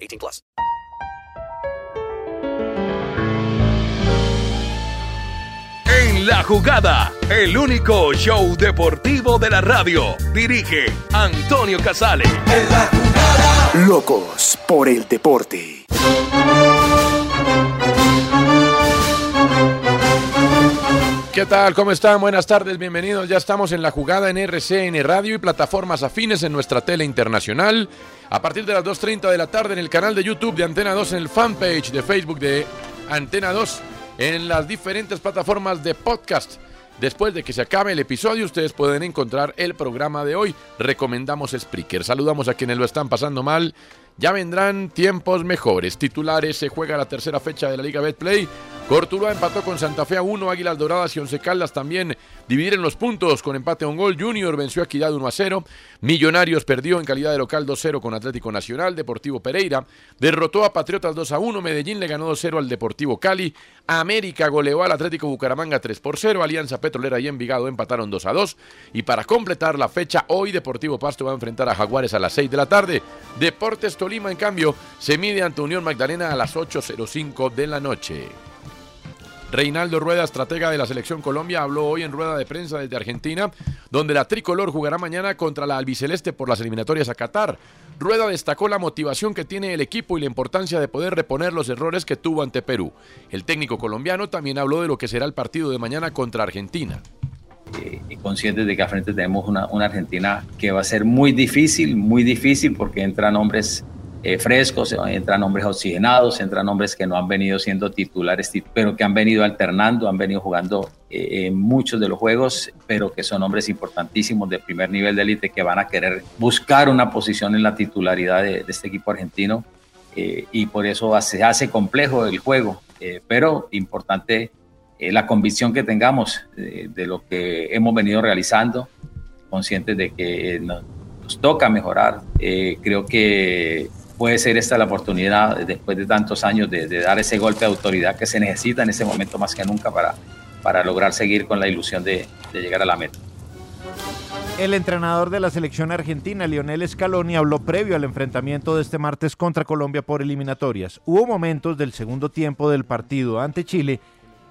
18 plus. En la jugada, el único show deportivo de la radio. Dirige Antonio Casale. En la jugada. Locos por el deporte. ¿Qué tal? ¿Cómo están? Buenas tardes, bienvenidos. Ya estamos en la jugada en RCN Radio y plataformas afines en nuestra tele internacional. A partir de las 2.30 de la tarde en el canal de YouTube de Antena 2, en el fanpage de Facebook de Antena 2, en las diferentes plataformas de podcast. Después de que se acabe el episodio, ustedes pueden encontrar el programa de hoy. Recomendamos Spreaker. Saludamos a quienes lo están pasando mal. Ya vendrán tiempos mejores. Titulares, se juega la tercera fecha de la Liga Betplay. Cortuluá empató con Santa Fe a 1, Águilas Doradas y Once Caldas también dividieron los puntos con empate a un gol. Junior venció a Equidad 1 a 0. Millonarios perdió en calidad de local 2-0 con Atlético Nacional. Deportivo Pereira derrotó a Patriotas 2 a 1. Medellín le ganó 2-0 al Deportivo Cali. América goleó al Atlético Bucaramanga 3 por 0. Alianza Petrolera y Envigado empataron 2 a 2. Y para completar la fecha, hoy Deportivo Pasto va a enfrentar a Jaguares a las 6 de la tarde. Deportes Tolima, en cambio, se mide ante Unión Magdalena a las 8.05 de la noche. Reinaldo Rueda, estratega de la Selección Colombia, habló hoy en rueda de prensa desde Argentina, donde la tricolor jugará mañana contra la albiceleste por las eliminatorias a Qatar. Rueda destacó la motivación que tiene el equipo y la importancia de poder reponer los errores que tuvo ante Perú. El técnico colombiano también habló de lo que será el partido de mañana contra Argentina. Eh, conscientes de que al frente tenemos una, una Argentina que va a ser muy difícil, muy difícil porque entran hombres eh, frescos, entran hombres oxigenados, entran hombres que no han venido siendo titulares, pero que han venido alternando, han venido jugando eh, en muchos de los juegos, pero que son hombres importantísimos de primer nivel de élite que van a querer buscar una posición en la titularidad de, de este equipo argentino eh, y por eso se hace complejo el juego, pero importante la convicción que tengamos de lo que hemos venido realizando, conscientes de que nos toca mejorar. creo que puede ser esta la oportunidad, después de tantos años, de, dar ese golpe de autoridad que se necesita en ese momento más que nunca para, para lograr seguir con la ilusión de llegar a la meta. El entrenador de la selección argentina, Lionel Scaloni, habló previo al enfrentamiento de este martes contra Colombia por eliminatorias. Hubo momentos del segundo tiempo del partido ante Chile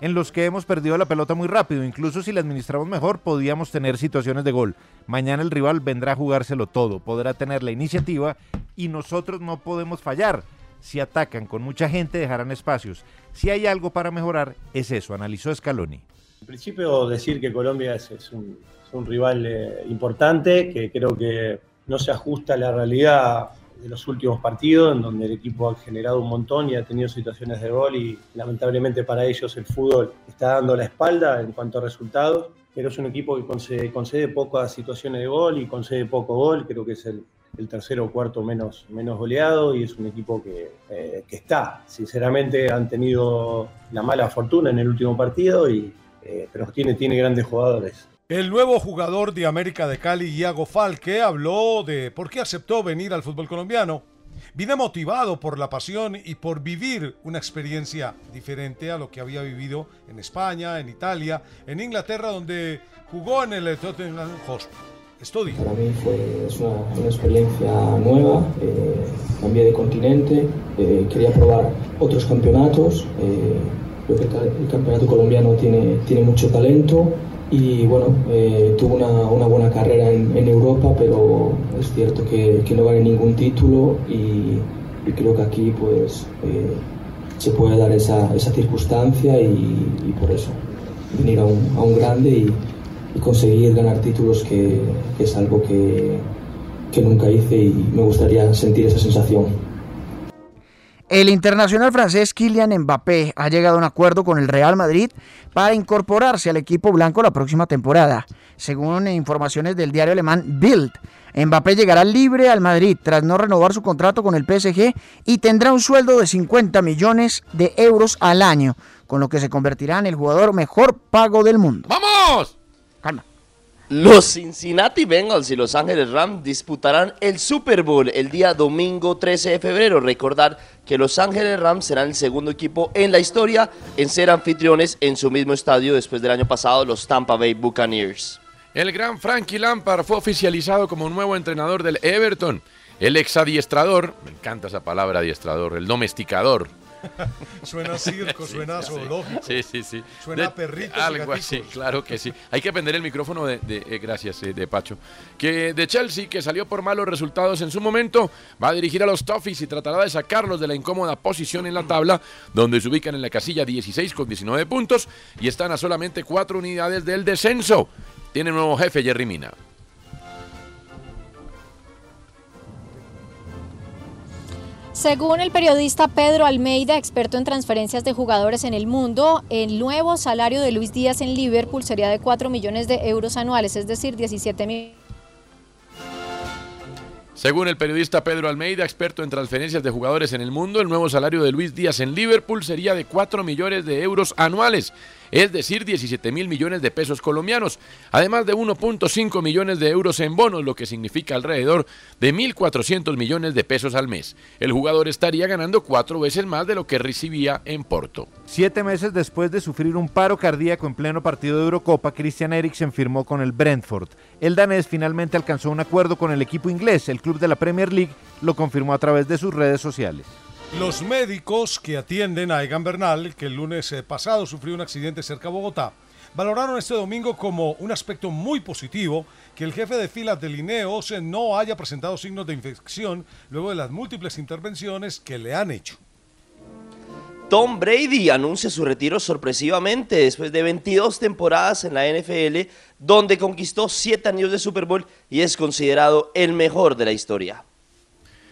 en los que hemos perdido la pelota muy rápido. Incluso si la administramos mejor, podíamos tener situaciones de gol. Mañana el rival vendrá a jugárselo todo, podrá tener la iniciativa y nosotros no podemos fallar. Si atacan con mucha gente, dejarán espacios. Si hay algo para mejorar, es eso, analizó Scaloni. En principio, decir que Colombia es, un, rival eh, importante, que creo que no se ajusta a la realidad de los últimos partidos, en donde el equipo ha generado un montón y ha tenido situaciones de gol y lamentablemente para ellos el fútbol está dando la espalda en cuanto a resultados, pero es un equipo que concede, concede pocas situaciones de gol y concede poco gol, creo que es el, el tercero o cuarto menos, menos goleado y es un equipo que, eh, que, está. Sinceramente han tenido la mala fortuna en el último partido, y, eh, pero tiene, tiene grandes jugadores. El nuevo jugador de América de Cali, Iago Falque, habló de por qué aceptó venir al fútbol colombiano. Vine motivado por la pasión y por vivir una experiencia diferente a lo que había vivido en España, en Italia, en Inglaterra, donde jugó en el Tottenham Hotspur. Estudio. Para mí fue una, experiencia nueva, eh, cambié de continente, eh, quería probar otros campeonatos. Eh, creo que el, campeonato colombiano tiene mucho talento y bueno, eh, tuvo una, una, buena carrera en, en, Europa, pero es cierto que, que, no gané ningún título y creo que aquí pues eh, se puede dar esa, esa circunstancia y, por eso venir a un, a un grande y, y conseguir ganar títulos que, que es algo que, que nunca hice y me gustaría sentir esa sensación. El internacional francés Kylian Mbappé ha llegado a un acuerdo con el Real Madrid para incorporarse al equipo blanco la próxima temporada. Según informaciones del diario alemán Bild, Mbappé llegará libre al Madrid tras no renovar su contrato con el PSG y tendrá un sueldo de 50 millones de euros al año, con lo que se convertirá en el jugador mejor pago del mundo. ¡Vamos! Calma. Los Cincinnati Bengals y Los Ángeles Rams disputarán el Super Bowl el día domingo 13 de febrero. Recordar que Los Ángeles Rams serán el segundo equipo en la historia en ser anfitriones en su mismo estadio después del año pasado, los Tampa Bay Buccaneers. El gran Frankie Lampard fue oficializado como nuevo entrenador del Everton. El ex adiestrador, me encanta esa palabra adiestrador, el domesticador. suena circo, suena zoológico. Sí, sí, sí. Suena De- y Algo así, claro que sí. Hay que prender el micrófono de, de- eh, gracias, eh, de Pacho. Que de Chelsea, que salió por malos resultados en su momento, va a dirigir a los Toffees y tratará de sacarlos de la incómoda posición en la tabla, donde se ubican en la casilla 16 con 19 puntos y están a solamente cuatro unidades del descenso. Tiene nuevo jefe, Jerry Mina. Según el periodista Pedro Almeida, experto en transferencias de jugadores en el mundo, el nuevo salario de Luis Díaz en Liverpool sería de 4 millones de euros anuales, es decir, 17 mil. Según el periodista Pedro Almeida, experto en transferencias de jugadores en el mundo, el nuevo salario de Luis Díaz en Liverpool sería de 4 millones de euros anuales, es decir, 17 mil millones de pesos colombianos, además de 1.5 millones de euros en bonos, lo que significa alrededor de 1.400 millones de pesos al mes. El jugador estaría ganando cuatro veces más de lo que recibía en Porto. Siete meses después de sufrir un paro cardíaco en pleno partido de Eurocopa, Christian Eriksen firmó con el Brentford. El danés finalmente alcanzó un acuerdo con el equipo inglés. El club de la Premier League lo confirmó a través de sus redes sociales. Los médicos que atienden a Egan Bernal, que el lunes eh, pasado sufrió un accidente cerca de Bogotá, valoraron este domingo como un aspecto muy positivo que el jefe de filas del INEOS eh, no haya presentado signos de infección luego de las múltiples intervenciones que le han hecho. Tom Brady anuncia su retiro sorpresivamente después de 22 temporadas en la NFL, donde conquistó 7 anillos de Super Bowl y es considerado el mejor de la historia.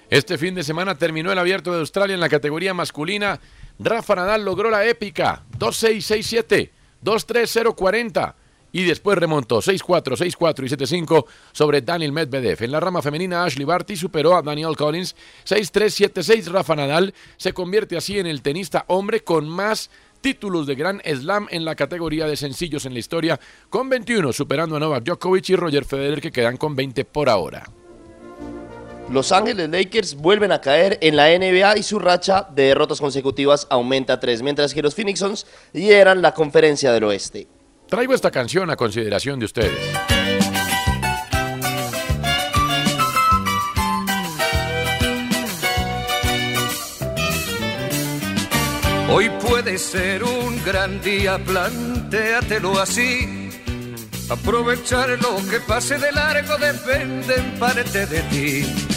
Este fin de semana terminó el abierto de Australia en la categoría masculina. Rafa Nadal logró la épica 2-6-6-7, 2-3-0-40 y después remontó 6-4, 6-4 y 7-5 sobre Daniel Medvedev. En la rama femenina, Ashley Barty superó a Daniel Collins 6-3, 7-6. Rafa Nadal se convierte así en el tenista hombre con más títulos de Grand Slam en la categoría de sencillos en la historia, con 21, superando a Novak Djokovic y Roger Federer que quedan con 20 por ahora. Los Ángeles Lakers vuelven a caer en la NBA y su racha de derrotas consecutivas aumenta a 3, mientras que los Phoenix Suns lideran la conferencia del oeste. Traigo esta canción a consideración de ustedes. Hoy puede ser un gran día, plantéatelo así. Aprovechar lo que pase de largo depende en parte de ti.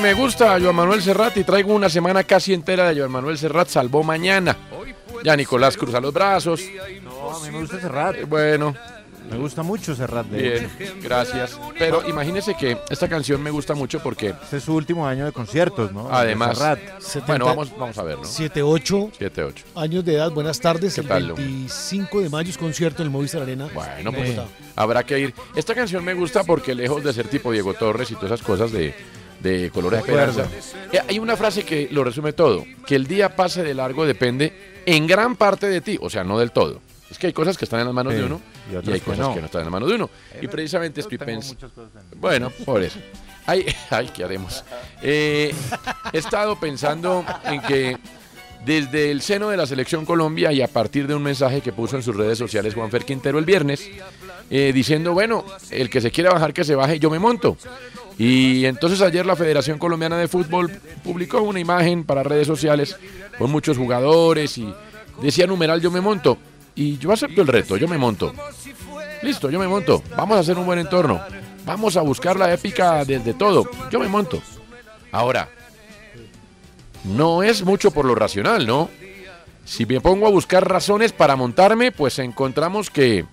Me gusta Joan Manuel Serrat y traigo una semana casi entera de Joan Manuel Serrat, salvó mañana. Ya Nicolás cruza los brazos. No, a mí me gusta Serrat. Eh, Bueno, Me gusta mucho Serrat de Bien, hecho. gracias. Pero imagínese que esta canción me gusta mucho porque Este es su último año de conciertos, ¿no? De además, Serrat. bueno, vamos, vamos a ver, ¿no? 7-8 7-8. años de edad, buenas tardes. ¿Qué el tal, Lu? 25 de mayo es concierto en el Movistar Arena. Bueno, en pues Bogotá. habrá que ir. Esta canción me gusta porque lejos de ser tipo Diego Torres y todas esas cosas de, de acuerdo. esperanza, eh, hay una frase que lo resume todo, que el día pase de largo depende en gran parte de ti, o sea, no del todo. Es que hay cosas que están en las manos Sí, de uno y hay que cosas no. que no están en las manos de uno. Y precisamente estoy pensando... Bueno, por eso. Ay, ay, ¿qué haremos? Eh, he estado pensando en que desde el seno de la Selección Colombia y a partir de un mensaje que puso en sus redes sociales Juanfer Quintero el viernes, eh, diciendo, bueno, el que se quiera bajar, que se baje, yo me monto. Y entonces ayer la Federación Colombiana de Fútbol publicó una imagen para redes sociales con muchos jugadores y decía numeral yo me monto. Y yo acepto el reto, yo me monto. Listo, yo me monto. Vamos a hacer un buen entorno. Vamos a buscar la épica desde todo. Yo me monto. Ahora, no es mucho por lo racional, ¿no? Si me pongo a buscar razones para montarme, pues encontramos que,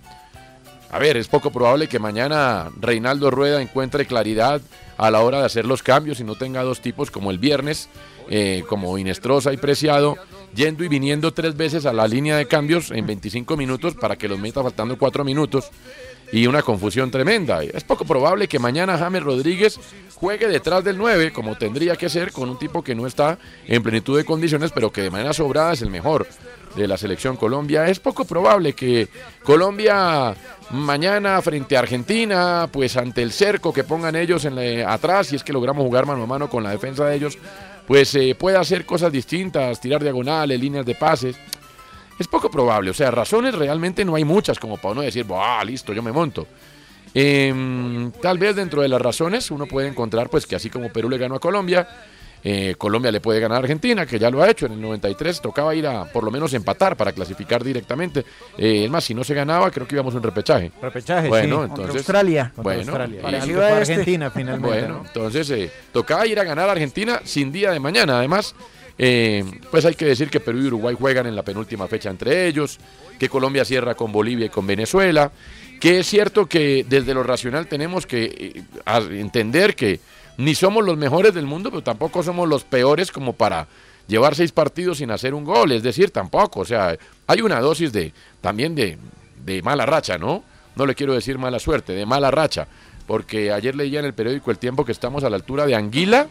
a ver, es poco probable que mañana Reinaldo Rueda encuentre claridad a la hora de hacer los cambios y no tenga dos tipos como el viernes, eh, como Inestrosa y Preciado, yendo y viniendo tres veces a la línea de cambios en 25 minutos para que los meta faltando cuatro minutos y una confusión tremenda. Es poco probable que mañana James Rodríguez juegue detrás del 9, como tendría que ser, con un tipo que no está en plenitud de condiciones, pero que de manera sobrada es el mejor de la selección Colombia. Es poco probable que Colombia mañana frente a Argentina, pues ante el cerco que pongan ellos en la- atrás, si es que logramos jugar mano a mano con la defensa de ellos, pues eh, pueda hacer cosas distintas, tirar diagonales, líneas de pases. Es poco probable, o sea, razones realmente no hay muchas como para uno decir, ah, listo, yo me monto. Em, tal vez dentro de las razones uno puede encontrar pues que así como Perú le ganó a Colombia, eh, Colombia le puede ganar a Argentina, que ya lo ha hecho en el 93, tocaba ir a por lo menos empatar para clasificar directamente. Eh, es más, si no se ganaba, creo que íbamos a un repechaje. Repechaje, bueno, sí. entonces, Contra Australia. Contra Bueno, Australia. y- Parecido a este. Argentina, finalmente, Bueno, ¿no? entonces eh, tocaba ir a ganar a Argentina sin día de mañana. Además, eh, pues hay que decir que Perú y Uruguay juegan en la penúltima fecha entre ellos, que Colombia cierra con Bolivia y con Venezuela, que es cierto que desde lo racional tenemos que entender que ni somos los mejores del mundo, pero tampoco somos los peores como para llevar seis partidos sin hacer un gol, es decir, tampoco, o sea, hay una dosis de también de, de mala racha, ¿no? No le quiero decir mala suerte, de mala racha, porque ayer leía en el periódico El Tiempo que estamos a la altura de Anguila,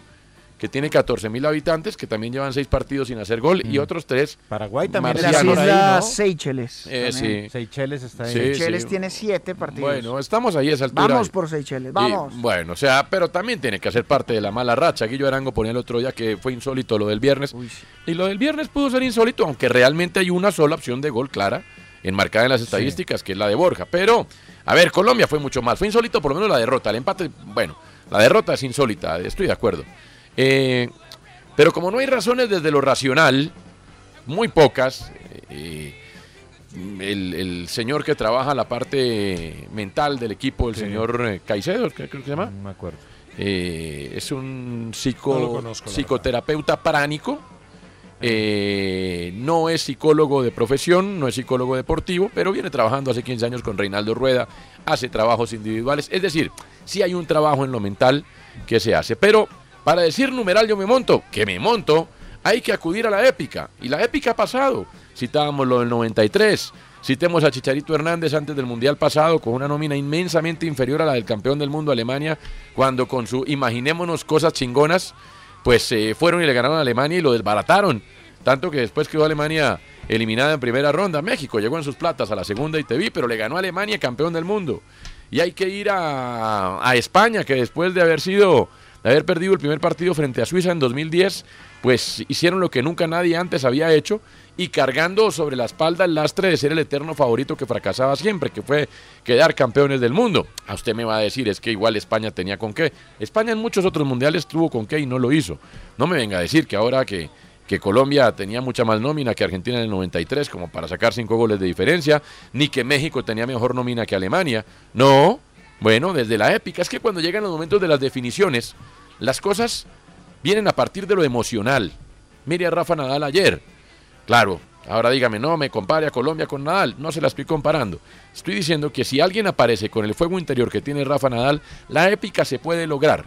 que tiene 14 mil habitantes, que también llevan seis partidos sin hacer gol, y otros tres. Mm. Paraguay también Las. Islas Seychelles. Eh, sí. Seychelles está ahí. Sí, Seychelles sí. tiene siete partidos. Bueno, estamos ahí a esa altura. Vamos por Seychelles, Y, vamos. bueno, o sea, pero también tiene que hacer parte de la mala racha. Guillo Arango ponía el otro día que fue insólito lo del viernes. Y lo del viernes pudo ser insólito, aunque realmente hay una sola opción de gol clara, enmarcada en las estadísticas, que es la de Borja. Pero, a ver, Colombia fue mucho más. Fue insólito por lo menos la derrota. El empate, bueno, la derrota es insólita, estoy de acuerdo. Eh, pero como no hay razones desde lo racional, muy pocas, eh, el, el señor que trabaja la parte mental del equipo, el Sí. señor eh, Caicedo, creo que se llama. No me acuerdo. Eh, es un psico- No conozco, psicoterapeuta pránico. Eh, no es psicólogo de profesión, no es psicólogo deportivo, pero viene trabajando hace 15 años con Reinaldo Rueda, hace trabajos individuales, es decir, sí hay un trabajo en lo mental que se hace, pero para decir numeral yo me monto, que me monto, hay que acudir a la épica, y la épica ha pasado, citábamos lo del 93, citemos a Chicharito Hernández antes del Mundial pasado con una nómina inmensamente inferior a la del campeón del mundo Alemania, cuando con su imaginémonos cosas chingonas, pues eh, fueron y le ganaron a Alemania y lo desbarataron. Tanto que después quedó Alemania eliminada en primera ronda. México llegó en sus platas a la segunda y te vi, pero le ganó a Alemania campeón del mundo. Y hay que ir a España, que después de haber sido, de haber perdido el primer partido frente a Suiza en 2010, pues hicieron lo que nunca nadie antes había hecho y cargando sobre la espalda el lastre de ser el eterno favorito que fracasaba siempre, que fue quedar campeones del mundo. A usted me va a decir, es que igual España tenía con qué. España en muchos otros mundiales tuvo con qué y no lo hizo. No me venga a decir que ahora que, que Colombia tenía mucha más nómina que Argentina en el 93, como para sacar cinco goles de diferencia, ni que México tenía mejor nómina que Alemania. No, bueno, desde la épica. Es que cuando llegan los momentos de las definiciones, las cosas vienen a partir de lo emocional. Mire a Rafa Nadal ayer. Claro, Ahora dígame, no, me compare a Colombia con Nadal. No se la estoy comparando. Estoy diciendo que si alguien aparece con el fuego interior que tiene Rafa Nadal, la épica se puede lograr.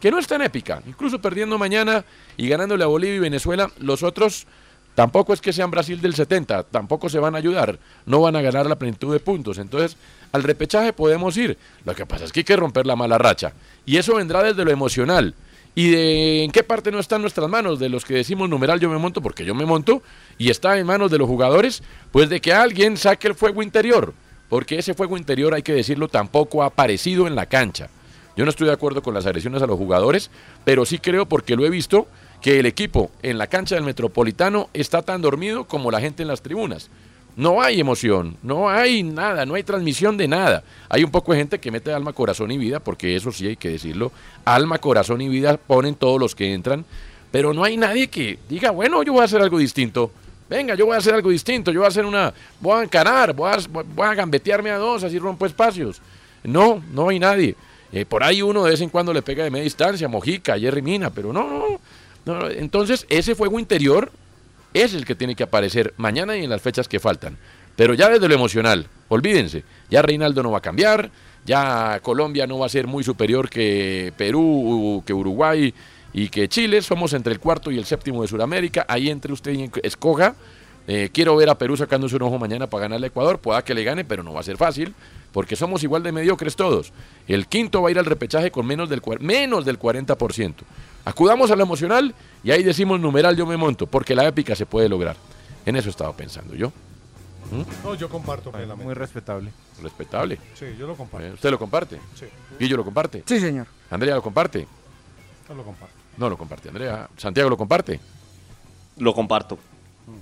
Que no es tan épica. Incluso perdiendo mañana y ganándole a Bolivia y Venezuela, los otros tampoco es que sean Brasil del 70, tampoco se van a ayudar. No van a ganar la plenitud de puntos. Entonces, al repechaje podemos ir. Lo que pasa es que hay que romper la mala racha. Y eso vendrá desde lo emocional. ¿Y de en qué parte no está en nuestras manos? De los que decimos numeral yo me monto porque yo me monto y está en manos de los jugadores, pues de que alguien saque el fuego interior, porque ese fuego interior, hay que decirlo, tampoco ha aparecido en la cancha. Yo no estoy de acuerdo con las agresiones a los jugadores, pero sí creo, porque lo he visto, que el equipo en la cancha del Metropolitano está tan dormido como la gente en las tribunas. No hay emoción, no hay nada, no hay transmisión de nada. Hay un poco de gente que mete alma, corazón y vida, porque eso sí hay que decirlo. Alma, corazón y vida ponen todos los que entran, pero no hay nadie que diga, bueno, yo voy a hacer algo distinto. Venga, yo voy a hacer algo distinto, yo voy a hacer una, voy a encarar, voy a, voy a gambetearme a dos, así rompo espacios. No, no hay nadie. Eh, por ahí uno de vez en cuando le pega de media distancia, Mojica, Jerry Mina, pero no, no, no. Entonces, ese fuego interior es el que tiene que aparecer mañana y en las fechas que faltan. Pero ya desde lo emocional, olvídense, ya Reinaldo no va a cambiar, ya Colombia no va a ser muy superior que Perú, que Uruguay y que Chile, somos entre el cuarto y el séptimo de Sudamérica, ahí entre usted y escoja. Eh, quiero ver a Perú sacándose un ojo mañana para ganarle a Ecuador, pueda que le gane, pero no va a ser fácil, porque somos igual de mediocres todos. El quinto va a ir al repechaje con menos del, menos del 40%. Acudamos a lo emocional y ahí decimos numeral yo me monto, porque la épica se puede lograr. En eso estaba pensando yo. ¿Mm? No, yo comparto plenamente. Muy respetable. Respetable. Sí, yo lo comparto. Eh, ¿Usted lo comparte? Sí. ¿Guillo lo comparte? Sí, señor. ¿Andrea lo comparte? No lo comparto. No lo comparte, Andrea. ¿Santiago lo comparte? Lo comparto.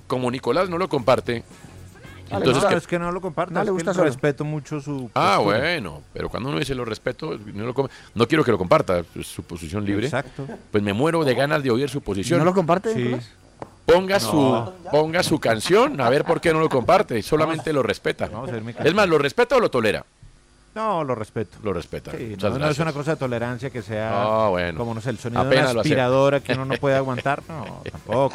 Como Nicolás no lo comparte. Entonces, no, es que no lo comparto. No le gusta es respeto mucho su. Ah, bueno, pero cuando uno dice lo respeto, no, lo no quiero que lo comparta, es su posición libre. Exacto. Pues me muero de ganas de oír su posición. ¿No lo comparte? Sí. Ponga, su, ponga su canción, a ver por qué no lo comparte, solamente lo respeta. Es más, ¿lo respeta o lo tolera? No, lo respeto. Lo respeta. Sí, no, no, es una cosa de tolerancia que sea Ah, bueno. como no sé, el sonido de una aspiradora que uno no puede aguantar. No, tampoco.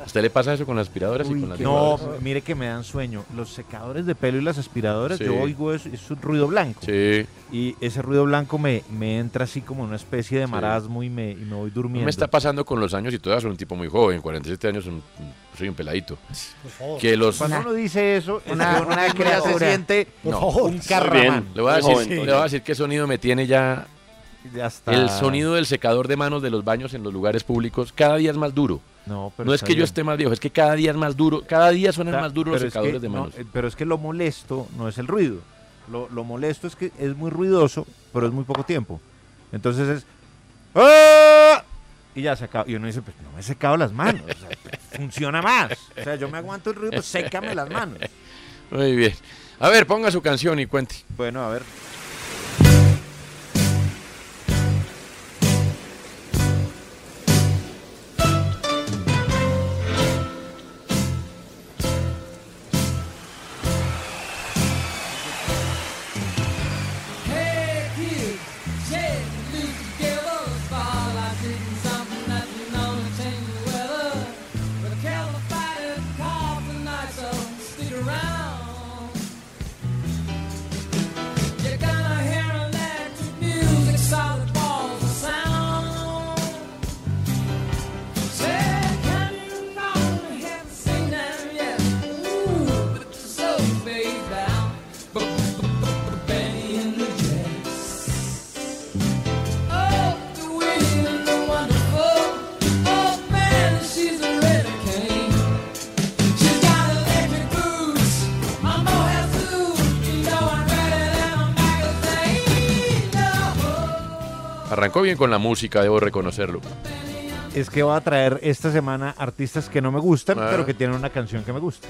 ¿A usted le pasa eso con las aspiradoras y con las No, mire que me dan sueño. Los secadores de pelo y las aspiradoras, Sí. yo oigo eso, es un ruido blanco. Sí. Y ese ruido blanco me, me entra así como una especie de marasmo y me, y me voy durmiendo. Me está pasando con los años y todavía soy un tipo muy joven, 47 años, un- soy un peladito. Que los Cuando uno dice eso, es Una- una se siente No. un carramán. Le voy, a decir, joven le voy a decir qué sonido me tiene ya Ya está. el sonido del secador de manos de los baños en los lugares públicos. Cada día es más duro. No, pero No es que yo esté más viejo, es que cada día es más duro. Cada día suenan Está- más duros los pero es que secadores de no, manos. eh, pero es que lo molesto no es el ruido. Lo, lo molesto es que es muy ruidoso, pero es muy poco tiempo. Entonces es. ¡Ah! Y ya se acaba. Y uno dice, pues no me he secado las manos. o sea, funciona más. O sea, yo me aguanto el ruido, pues sécame las manos. Muy bien. A ver, ponga su canción y cuente. Bueno, a ver. Bien con la música, debo reconocerlo. Es que va a traer esta semana artistas que no me gustan, Ah. pero que tienen una canción que me gusta.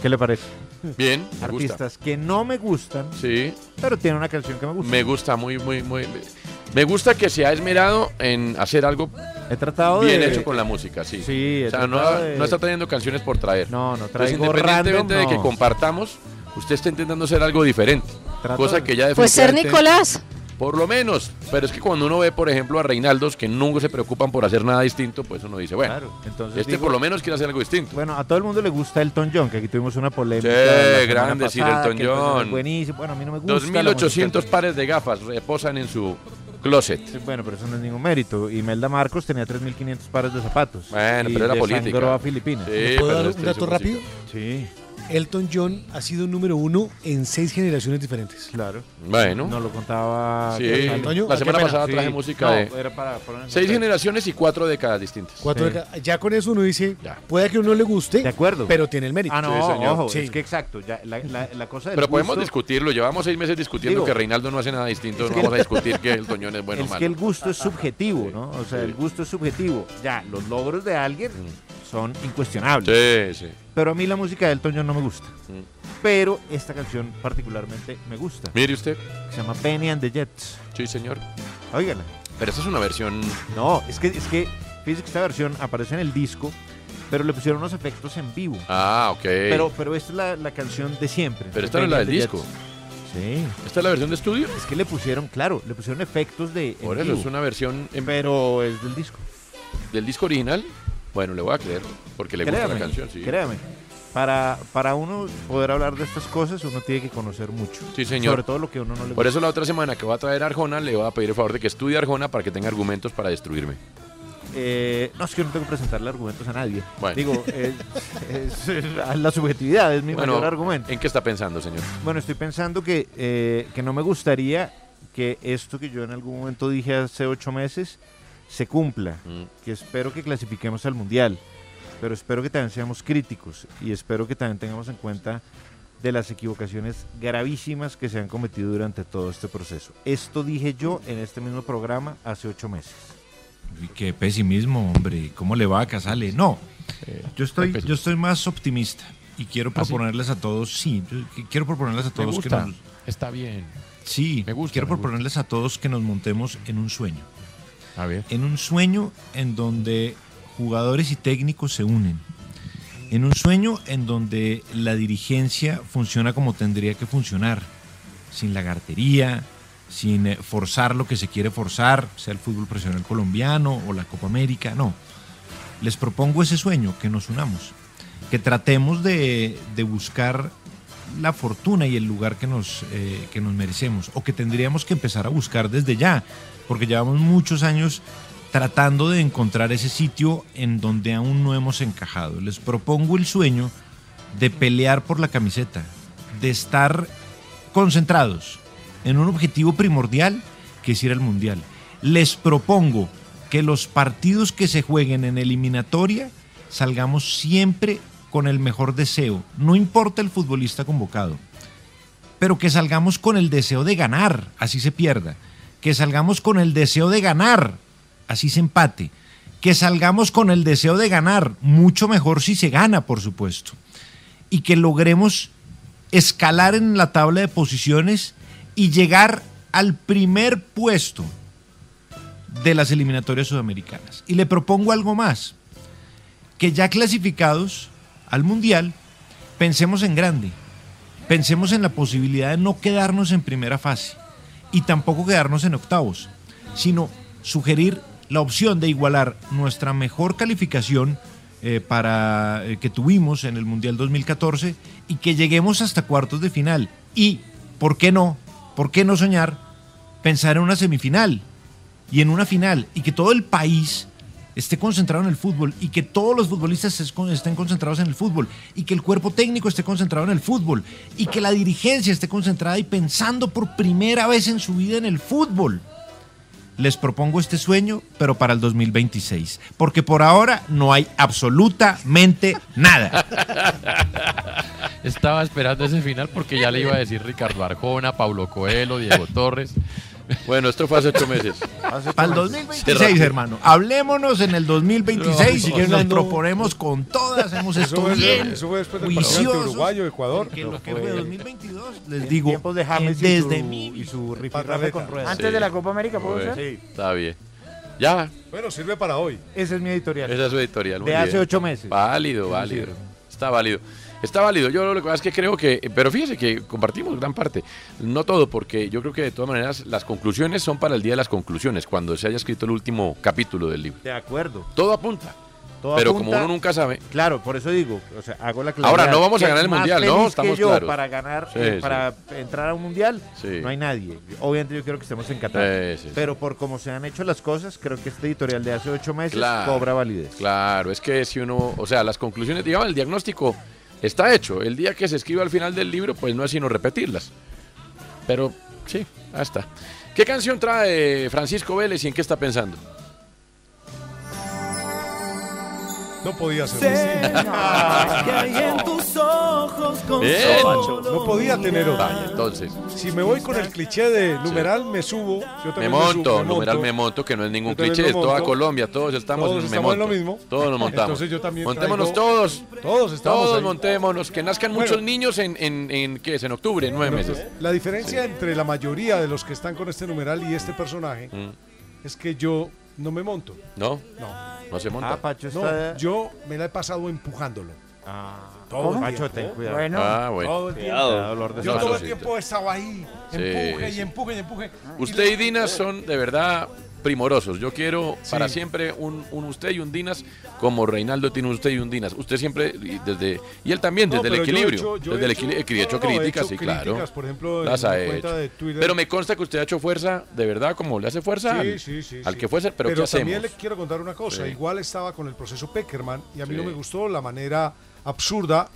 ¿Qué le parece? Bien, me gusta. Artistas que no me gustan, Sí, pero tienen una canción que me gusta. me gusta muy, muy, muy. Me gusta que se ha esmerado en hacer algo He tratado bien de... hecho con la música, sí. Sí, he O sea, no, de- no está trayendo canciones por traer. No, no Entonces, traigo independientemente random, de que no. compartamos, usted está intentando hacer algo diferente. Trato cosa de- que ya Pues ser Nicolás. Por lo menos, pero es que cuando uno ve, por ejemplo, a Reinaldos que nunca se preocupan por hacer nada distinto, pues uno dice, bueno, Claro, entonces este digo- por lo menos quiere hacer algo distinto. Bueno, a todo el mundo le gusta Elton John, que aquí tuvimos una polémica. Sí, grande pasada, Elton John. buenísimo. Bueno, a mí no me gusta. la música de 2.800 Elton pares de gafas reposan en su closet. Bueno, pero eso no es ningún mérito. Imelda Marcos tenía 3.500 pares de zapatos. Bueno, y pero era política. a Filipinas. Sí, ¿Le puedo dar un dato rápido? Sí. Elton John ha sido número uno en seis generaciones diferentes. Claro. Bueno. No lo contaba. Sí. Antonio, la ¿a qué semana pasada Sí. traje música No, de era para seis generaciones y cuatro décadas distintas. Cuatro Sí. décadas. Ya con eso uno dice, puede que a uno le guste, De acuerdo. pero tiene el mérito. Ah, no, Sí, señor. ojo, Sí. es que exacto. Ya, la, la- la cosa del Pero podemos discutirlo. Llevamos seis meses discutiendo Digo, que Reinaldo no hace nada distinto. es No que- vamos a discutir que el Toñón es bueno o es malo. que el gusto es subjetivo, ¿no? O sea, el gusto es subjetivo. Ya, los logros de alguien son incuestionables. Sí, sí. Pero a mí la música de Elton John no me gusta. Mm. Pero esta canción particularmente me gusta. Mire usted. Se llama Benny and the Jets. Sí, señor. Óigala. Pero esta es una versión. No, es que, es que, fíjese que esta versión aparece en el disco, pero le pusieron unos efectos en vivo. Ah, ok. Pero, pero esta es la, la canción de siempre. Pero esta no es la and del the disco. Jets. Sí. ¿Esta es la versión de estudio? Es que le pusieron, claro, le pusieron efectos de. en Por eso vivo, es una versión en- Pero es del disco. del disco original. Bueno, le voy a creer. Porque le gusta créame, la canción, sí. créame. Para, para uno poder hablar de estas cosas, uno tiene que conocer mucho. Sí, señor. Sobre todo lo que uno no le Por gusta. eso la otra semana que va a traer Arjona, le voy a pedir el favor de que estudie Arjona para que tenga argumentos para destruirme. Eh, no, es que yo no tengo que presentarle argumentos a nadie. Bueno. Digo, es, es- la subjetividad es mi Bueno, mayor argumento. ¿En qué está pensando, señor? Bueno, estoy pensando que, eh, que no me gustaría que esto que yo en algún momento dije hace ocho meses se cumpla. Mm. Que espero que clasifiquemos al Mundial. Pero espero que también seamos críticos y espero que también tengamos en cuenta de las equivocaciones gravísimas que se han cometido durante todo este proceso. Esto dije yo en este mismo programa hace ocho meses. Uy, qué pesimismo, hombre. ¿Cómo le va a Casale? No, yo estoy, yo estoy más optimista y quiero ¿Ah, sí? proponerles a todos, sí, quiero proponerles a Me todos gusta. que nos, Está bien. sí, Me gusta, quiero me gusta. proponerles a todos que nos montemos en un sueño, En un sueño en donde jugadores y técnicos se unen, en un sueño en donde la dirigencia funciona como tendría que funcionar, sin lagartería, sin eh, forzar lo que se quiere forzar, sea el fútbol profesional colombiano o la Copa América, no. Les propongo ese sueño, que nos unamos, que tratemos de, de buscar la fortuna y el lugar que nos, eh, que nos merecemos, o que tendríamos que empezar a buscar desde ya, porque llevamos muchos años tratando de encontrar ese sitio en donde aún no hemos encajado. Les propongo el sueño de pelear por la camiseta, de estar concentrados en un objetivo primordial que es ir al Mundial. Les propongo que los partidos que se jueguen en eliminatoria salgamos siempre con el mejor deseo, no importa el futbolista convocado, pero que salgamos con el deseo de ganar, así se pierda, que salgamos con el deseo de ganar, así se empate, que salgamos con el deseo de ganar, mucho mejor si se gana, por supuesto, y que logremos escalar en la tabla de posiciones y llegar al primer puesto de las eliminatorias sudamericanas. Y le propongo algo más, que ya clasificados al Mundial, pensemos en grande, pensemos en la posibilidad de no quedarnos en primera fase y tampoco quedarnos en octavos, sino sugerir la opción de igualar nuestra mejor calificación eh, para eh, que tuvimos en el Mundial 2014 y que lleguemos hasta cuartos de final. Y, ¿por qué no? ¿Por qué no soñar? Pensar en una semifinal y en una final y que todo el país esté concentrado en el fútbol y que todos los futbolistas es- estén concentrados en el fútbol y que el cuerpo técnico esté concentrado en el fútbol y que la dirigencia esté concentrada y pensando por primera vez en su vida en el fútbol. Les propongo este sueño, pero para el 2026, porque por ahora no hay absolutamente nada. Estaba esperando ese final porque ya le iba a decir Ricardo Arjona, Paulo Coelho, Diego Torres. Bueno, esto fue hace ocho meses. Para el 2026, hermano. Hablémonos en el 2026 No, y que nos no. proponemos con todas. Hemos estado bien eso fue después del partido ante juiciosos. Uruguay o Ecuador. Porque lo que Fue- fue 2022, les En digo, tiempos de James y desde mi y su con ruedas. Antes de la Copa América, ¿puedo ser? Está bien. Ya, Bueno, sirve para hoy. Ese es mi editorial. esa es su editorial. muy De hace ocho meses. Válido, válido. está válido. Está válido. Yo lo que pasa es que creo que, pero fíjese que compartimos gran parte. No todo, porque yo creo que de todas maneras las conclusiones son para el día de las conclusiones, cuando se haya escrito el último capítulo del libro. De acuerdo. Todo apunta. Todo pero apunta- como uno nunca sabe. Claro, por eso digo, o sea, hago la Ahora, no vamos a ganar el mundial, ¿no? Estamos yo claros. para ganar, Sí, eh, sí. para entrar a un mundial, Sí. no hay nadie. Obviamente yo quiero que estemos en Qatar. Pero por cómo se han hecho las cosas, creo que este editorial de hace ocho meses Claro. cobra validez. Claro, es que si uno, o sea, las conclusiones, digamos, el diagnóstico está hecho. El día que se escriba al final del libro, pues no es sino repetirlas. Pero sí, está. ¿Qué canción trae Francisco Vélez y en qué está pensando? No podía ser que hay en tus ojos con Bien. solo No podía tener otra. Vaya, entonces, Si me voy con el cliché de numeral, me subo. Yo me monto, subo, numeral me monto, que no es ningún cliché, es toda. Colombia, todos estamos, Todos en me estamos en lo mismo. Todos nos montamos. Entonces yo también Montémonos traigo- todos. Todos estamos Todos ahí. montémonos, que nazcan Bueno. muchos niños en, en, en ¿qué es? En octubre, en nueve meses. La diferencia entre la mayoría de los que están con este numeral y este personaje Mm. es que yo no me monto. ¿No? No. No se monta. Ah, Pacho No, está... yo me la he pasado empujándolo. Todo ¿Cómo? el Pacho, tiempo. ten cuidado. Bueno. Ah, bueno. Todo el tiempo. Cuidado. Yo todo el tiempo he estado ahí. Sí, Empuje y sí. empuje y empuje. Usted y Dinas son de verdad primorosos. Yo quiero Sí. para siempre un, un usted y un Dinas como Reinaldo tiene un usted y un Dinas. Usted siempre y desde y él también No, desde el pero yo equilibrio, hecho- yo he desde el hecho- equilibrio, he hecho no, no, he críticas, hecho sí, claro. por ejemplo, Las ha hecho. de Twitter. Pero me consta que usted ha hecho fuerza, de verdad, como le hace fuerza Sí, al, sí, sí, al que fuese, pero, ¿qué también hacemos? le quiero contar una cosa. Igual estaba con el proceso Peckerman y a mí no me gustó la manera absurda,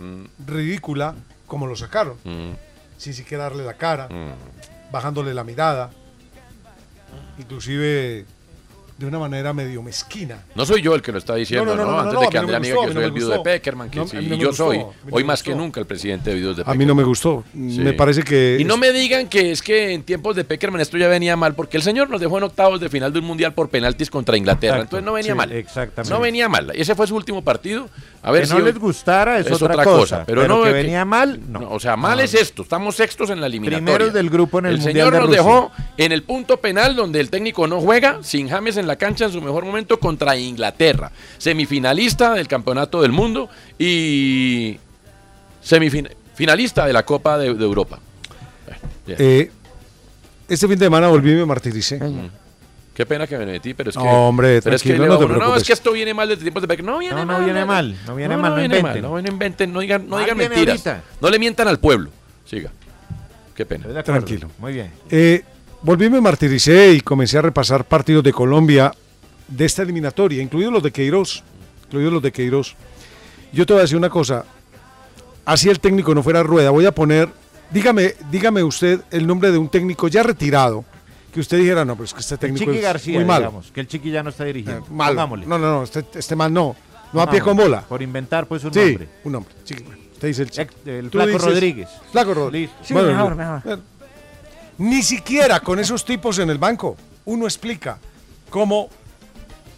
ridícula, como lo sacaron. Mm, Sin siquiera darle la cara, mm. bajándole la mirada. Inclusive de una manera medio mezquina. No soy yo el que lo está diciendo, ¿no? No, no, Antes de a que amiga gustó, que a soy el viudo de. Peckerman, que sí, a yo gustó, soy, a hoy más que nunca el presidente de viudos de A Peckerman. mí no me gustó. Sí. Me parece que... Y no me digan que es que en tiempos de Peckerman esto ya venía mal, porque el señor nos dejó en octavos de final de un mundial por penaltis contra Inglaterra. Exacto, Entonces no venía sí, mal. exactamente. No venía mal. Ese fue su último partido. A ver que si no hoy- les gustara es, otra, cosa, pero, no que venía mal, no. o sea, mal es esto. Estamos sextos en la eliminatoria. Primeros del grupo en el Mundial señor de nos Rusia. dejó en el punto penal donde el técnico no juega, sin James en la cancha en su mejor momento contra Inglaterra. Semifinalista del Campeonato del Mundo y semifinalista de la Copa de, de Europa. Bueno, bien. Eh, este fin de semana volví y me martiricé. Qué pena que me metí, pero es que. No, hombre, pero es que no te no, es que esto viene mal desde tiempos de. No viene No, no mal. viene mal, no viene mal, no viene inventen. no, no inventen, no digan, no Mal digan mentiras. ahorita. No le mientan al pueblo. Siga. Qué pena. Tranquilo. Muy bien. Eh, volví, me martiricé y comencé a repasar partidos de Colombia de esta eliminatoria, incluidos los de Queiroz. Incluidos los de Queiroz. Yo te voy a decir una cosa. Así el técnico no fuera rueda, voy a poner. Dígame, dígame usted el nombre de un técnico ya retirado que usted dijera, no, pero es que este El técnico Chiqui es García, muy malo. digamos, que el Chiqui ya no está dirigiendo. Eh, malo. Pongámosle. No, no, no, este, este mal no. No a pie con bola. Por inventar, pues, un sí, nombre. un nombre. Chiqui, bueno, usted dice el Chiqui. El Flaco dices- Rodríguez. Flaco Rodríguez. Sí, Bueno, mejor, mejor. Ni siquiera con esos tipos en el banco uno explica cómo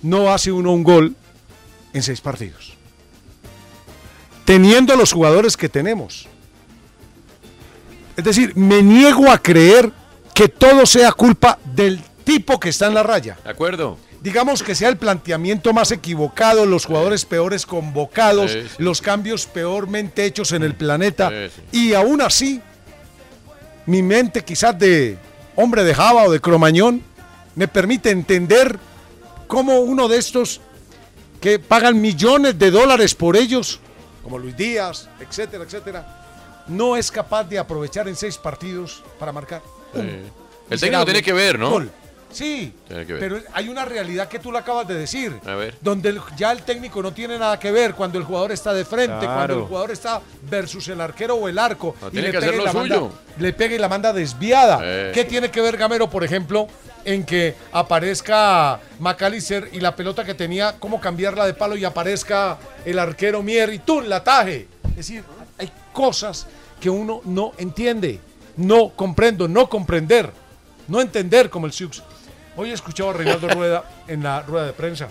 no hace uno un gol en seis partidos. Teniendo los jugadores que tenemos. Es decir, me niego a creer que todo sea culpa del tipo que está en la raya. ¿De acuerdo? Digamos que sea el planteamiento más equivocado, los jugadores peores convocados, Sí, sí. los cambios peormente hechos en el planeta. Sí. Y aún así, mi mente quizás de hombre de Java o de Cromañón me permite entender cómo uno de estos que pagan millones de dólares por ellos, como Luis Díaz, etcétera, etcétera, no es capaz de aprovechar en seis partidos para marcar. Sí. El técnico tiene que ver, ¿no? gol. Sí, Tiene que ver. pero hay una realidad que tú lo acabas de decir, A ver. donde el- ya el técnico no tiene nada que ver cuando el jugador está de frente, Claro. cuando el jugador está versus el arquero o el arco No, y tiene le que pega, hacer y la lo manda, suyo. le pega y la manda desviada. Eh. ¿Qué tiene que ver Gamero, por ejemplo, en que aparezca McAllister y la pelota que tenía, cómo cambiarla de palo y aparezca el arquero Mier y tú la taje? Es decir, hay cosas que uno no entiende, no comprendo, no comprender, no entender como el Siux. Hoy escuchaba a Reinaldo Rueda en la rueda de prensa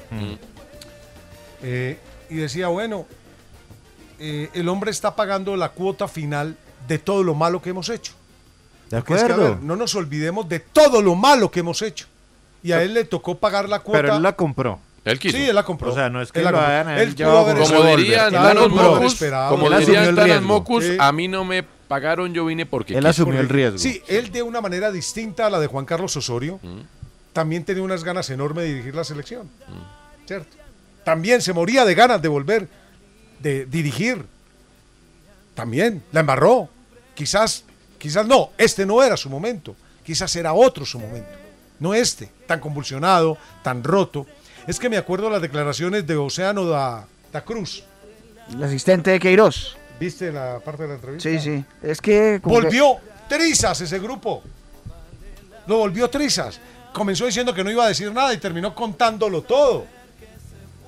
eh, y decía, bueno, eh, el hombre está pagando la cuota final de todo lo malo que hemos hecho. De Porque es que, a acuerdo. ver, no nos olvidemos de todo lo malo que hemos hecho. Y a él le tocó pagar la cuota. Pero él la compró. Él quiso. Sí, él la compró. O sea, no es que Él la lo Él pudo haber Como dirían Él Thanos compró. Mocus, como dirían Thanos. Mocus, a mí no me pagaron, yo vine porque Él asumió el riesgo. Sí, él de una manera distinta a la de Juan Carlos Osorio, también tenía unas ganas enormes de dirigir la selección. ¿Cierto? También se moría de ganas de volver, de dirigir. También, la embarró. Quizás, quizás no, este no era su momento. Quizás era otro su momento. No este, tan convulsionado, tan roto. Es que me acuerdo las declaraciones de Océano da, da Cruz. El asistente de Queiroz. ¿Viste la parte de la entrevista? Sí, sí. Es que. Volvió trizas ese grupo. Lo volvió trizas. Comenzó diciendo que no iba a decir nada y terminó contándolo todo.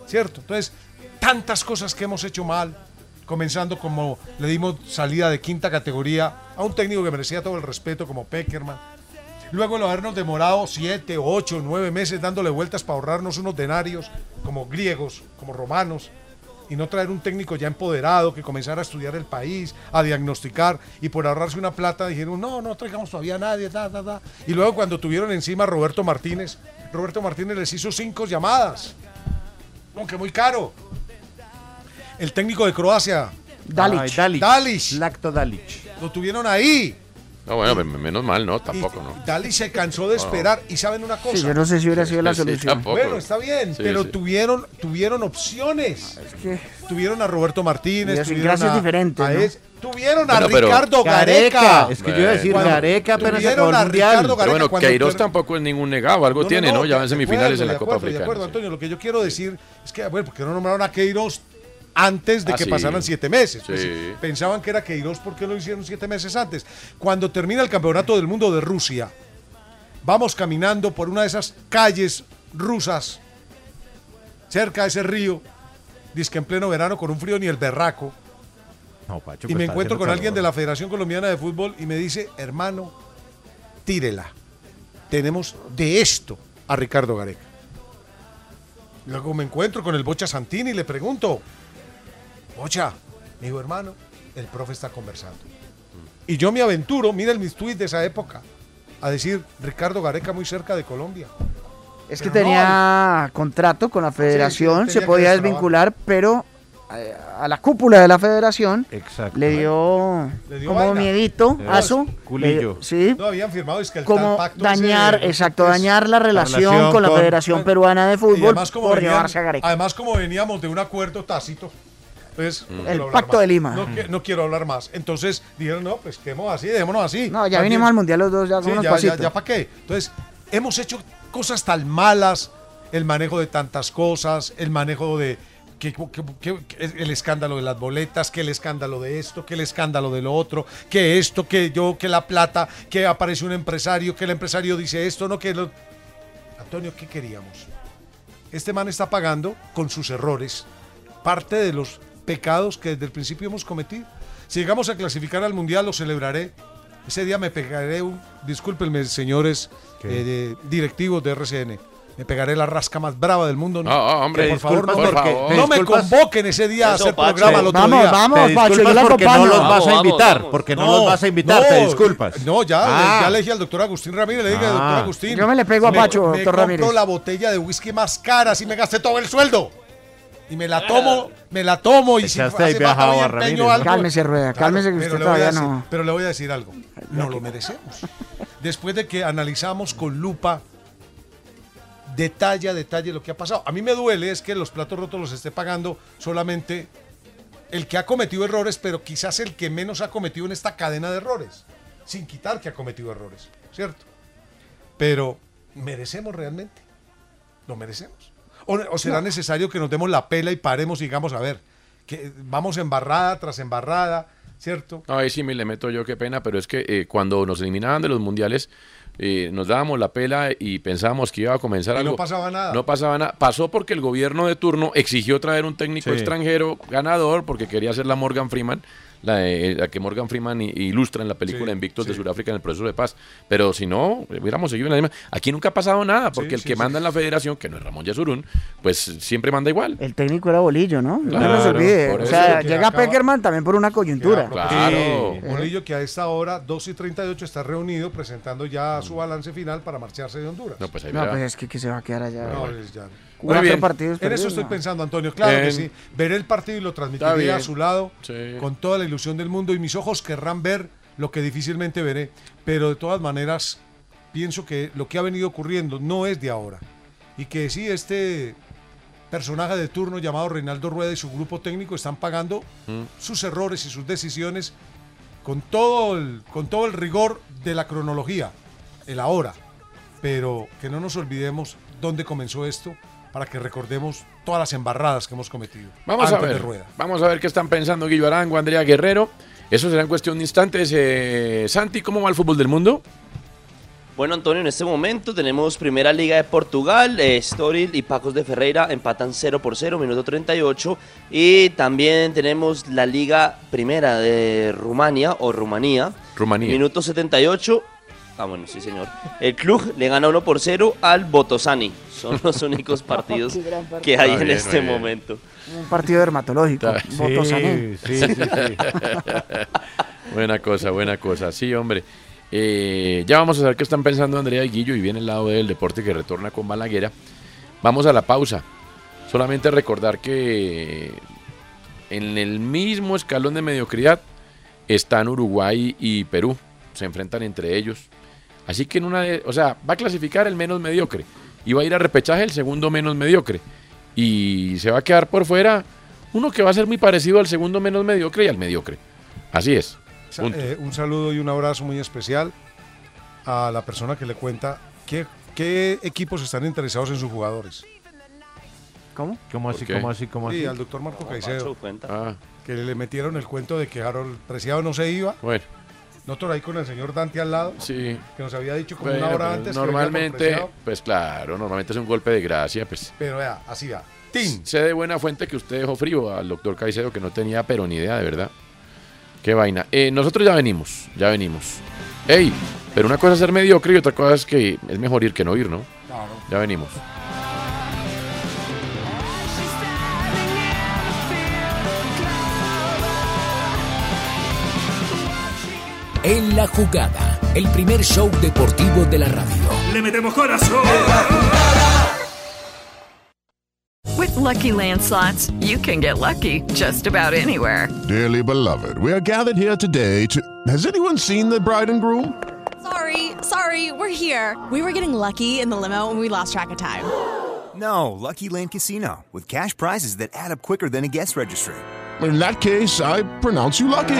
¿Cierto? Entonces, tantas cosas que hemos hecho mal. Comenzando como le dimos salida de quinta categoría a un técnico que merecía todo el respeto como Peckerman. Luego el habernos demorado siete, ocho, nueve meses dándole vueltas para ahorrarnos unos denarios como griegos, como romanos y no traer un técnico ya empoderado que comenzara a estudiar el país, a diagnosticar y por ahorrarse una plata dijeron, no, no traigamos todavía a nadie, ta, ta, ta. Y luego cuando tuvieron encima a Roberto Martínez, Roberto Martínez les hizo cinco llamadas, aunque muy caro. El técnico de Croacia, Dalic. Dalic. Lacto Dalic. lo tuvieron ahí. No, bueno, me- menos mal, no, tampoco, ¿no? Dalic se cansó de esperar y saben una cosa. Sí, yo no sé si hubiera sido la solución. Bueno, está bien, Sí, pero sí. tuvieron tuvieron opciones. Es que. Tuvieron a Roberto Martínez, tuvieron a, diferente, a ¿no? tuvieron a Bueno, pero- Ricardo Gareca. Es que yo iba a decir, Gareca apenas tuvieron acabó a. Ricardo Pero Gareca bueno, Queiroz tampoco es ningún negado, algo No, no, tiene, no, ¿no? Ya en semifinales acuerdo, en la Copa acuerdo, de Africana. acuerdo, sí. Antonio, lo que yo quiero decir es que, bueno, porque no nombraron a Queiroz antes de Ah, que sí. pasaran siete meses. Pues, pensaban que era Queiroz, ¿por qué lo hicieron siete meses antes? Cuando termina el Campeonato del Mundo de Rusia, vamos caminando por una de esas calles rusas, cerca de ese río, dice que en pleno verano con un frío ni el berraco, No, Pacho, y pues me está encuentro con alguien de la Federación Colombiana de Fútbol y me dice, hermano, tírela. Tenemos de esto a Ricardo Gareca. Luego me encuentro con el Bocha Santini y le pregunto, Bocha, mi dijo, hermano, el profe está conversando. Y yo me aventuro, miren mis tweets de esa época, a decir, Ricardo Gareca muy cerca de Colombia. Es que Pero no, tenía contrato con la federación, se podía desvincular, pero eh, a la cúpula de la federación Exacto. le dio, Le dio como vaina. miedito, Le dio aso, culillo. le dio- sí, No habían firmado, es que el como pacto dañar, ese- exacto, es- dañar la relación, relación con la con- Federación Peruana de Fútbol por venían- llevarse a Gareca. además como veníamos de un acuerdo tácito, no quiero hablar pacto más. de Lima. No, que- no quiero hablar más. Entonces dijeron, no, pues quedemos así, démonos así. No, ya También- vinimos al Mundial los dos, ya Sí, con unos ya, ya, pasitos. ya para qué. Entonces, hemos hecho cosas tan malas, el manejo de tantas cosas, el manejo de que, que- que- que el escándalo de las boletas, que el escándalo de esto, que el escándalo de lo otro, que esto, que yo, que la plata, que aparece un empresario, que el empresario dice esto, no que lo... Antonio, ¿qué queríamos? Este man está pagando con sus errores parte de los pecados que desde el principio hemos cometido. Si llegamos a clasificar al Mundial, lo celebraré. Ese día me pegaré un, discúlpenme, señores eh, de- directivos de RCN, me pegaré la rasca más brava del mundo. No, Ah, ah, hombre, por favor, no, me- porque- no me convoquen ese día a hacer Pacho. programa el otro Vamos, día. vamos, Pacho, yo porque no los Vamos, vas a invitar, vamos. porque no, los vas a invitar, te disculpas. No, ya, Ah. ya le dije al doctor Agustín Ramírez, le dije al doctor Agustín. Yo me le pego a Pacho, me doctor compro Ramírez. la botella de whisky más cara, si me gasté todo el sueldo. Y me la tomo, me la tomo y si Echaste hace falta viajado mi a empeño algo. Cálmese, Rueda, cálmese que usted todavía decir- no- Pero le voy a decir algo, no lo merecemos. Después de que analizamos con lupa detalle a detalle lo que ha pasado. A mí me duele es que los platos rotos los esté pagando solamente el que ha cometido errores, pero quizás el que menos ha cometido en esta cadena de errores, sin quitar que ha cometido errores, ¿cierto? Pero, ¿merecemos realmente? ¿Lo merecemos? ¿O, o será necesario que nos demos la pela y paremos y digamos, a ver, que vamos embarrada tras embarrada, ¿cierto? Ahí sí me le meto yo, qué pena, pero es que eh, cuando nos eliminaban de los mundiales, eh, nos dábamos la pela y pensábamos que iba a comenzar Y no algo. pasaba nada. No pasaba nada. Pasó porque el gobierno de turno exigió traer un técnico Sí. extranjero ganador porque quería ser la Morgan Freeman la, de- la que Morgan Freeman ilustra en la película Sí, Invictos de. Sudáfrica en el proceso de paz. Pero si no, hubiéramos seguido en la misma. Aquí nunca ha pasado nada, porque Sí, el sí, que sí. manda en la federación, que no es Ramón Yasurún, pues siempre manda igual. El técnico era Bolillo, ¿no? no nos olvide. O sea, llega acaba- Peckerman también por una coyuntura. Claro. Sí, Bolillo que a esta hora, 2 y 38, está reunido presentando ya su balance final para marcharse de Honduras. No, pues ahí No, pues es que, que se va a quedar allá. No, es ya. Cuatro bien. partidos En perdidos, eso estoy no. pensando, Antonio. Claro que sí. Veré el partido y lo transmitiré a su lado Sí. con toda la ilusión del mundo y mis ojos querrán ver lo que difícilmente veré. Pero de todas maneras, pienso que lo que ha venido ocurriendo no es de ahora. Y que sí, este personaje de turno llamado Reinaldo Rueda y su grupo técnico están pagando Mm. sus errores y sus decisiones con todo el, con todo el rigor de la cronología, el ahora. Pero que no nos olvidemos dónde comenzó esto para que recordemos todas las embarradas que hemos cometido. Vamos a de ver. Rueda. Vamos a ver qué están pensando Guillo Arango, Andrea Guerrero. Eso será en cuestión de instantes. Eh, Santi, ¿cómo va el fútbol del mundo? Bueno, Antonio, en este momento tenemos Primera Liga de Portugal. Eh, Estoril y Pacos de Ferreira empatan 0 por 0, minuto 38. Y también tenemos la Liga Primera de Rumania o Rumanía. Rumanía. Minuto 78. Ah, bueno, sí, señor. El club le gana 1 por 0 al Botosani. Son los únicos partidos partido. que hay en bien, este bien. momento. Un partido dermatológico. Voto Sané. sí, sí, sí. buena cosa, buena cosa. Sí, hombre. Eh, ya vamos a ver qué están pensando Andrea y Guillo y viene el lado del deporte que retorna con Balaguer. Vamos a la pausa. Solamente recordar que en el mismo escalón de mediocridad están Uruguay y Perú. Se enfrentan entre ellos. Así que en una de, o sea, va a clasificar el menos mediocre y va a ir a repechaje el segundo menos mediocre. Y se va a quedar por fuera uno que va a ser muy parecido al segundo menos mediocre y al mediocre. Así es. Eh, un saludo y un abrazo muy especial a la persona que le cuenta qué, qué equipos están interesados en sus jugadores. ¿Cómo? ¿Cómo así, cómo así, cómo Sí, así? al doctor Marco Pacho, Caicedo. Ah, que le metieron el cuento de que Harold Preciado no se iba. bueno, Nosotros ahí con el señor Dante al lado, sí. que nos había dicho como Bueno, una hora antes. normalmente, pues claro, normalmente es un golpe de gracia, pues. pero vea, así va. ¡Tin! Sé de buena fuente que usted dejó frío al doctor Caicedo, que no tenía pero ni idea, de verdad. Qué vaina. Eh, nosotros ya venimos, ya venimos. Ey, pero una cosa es ser mediocre y otra cosa es que es mejor ir que no ir, ¿no? Claro. Ya venimos. En la jugada, el primer show deportivo de la radio. Le metemos corazón. With Lucky Land slots, you can get lucky just about anywhere. Dearly beloved, we are gathered here today to. Has anyone seen the bride and groom? Sorry, sorry, we're here. We were getting lucky in the limo and we lost track of time. No, Lucky Land Casino, with cash prizes that add up quicker than a guest registry. In that case, I pronounce you lucky.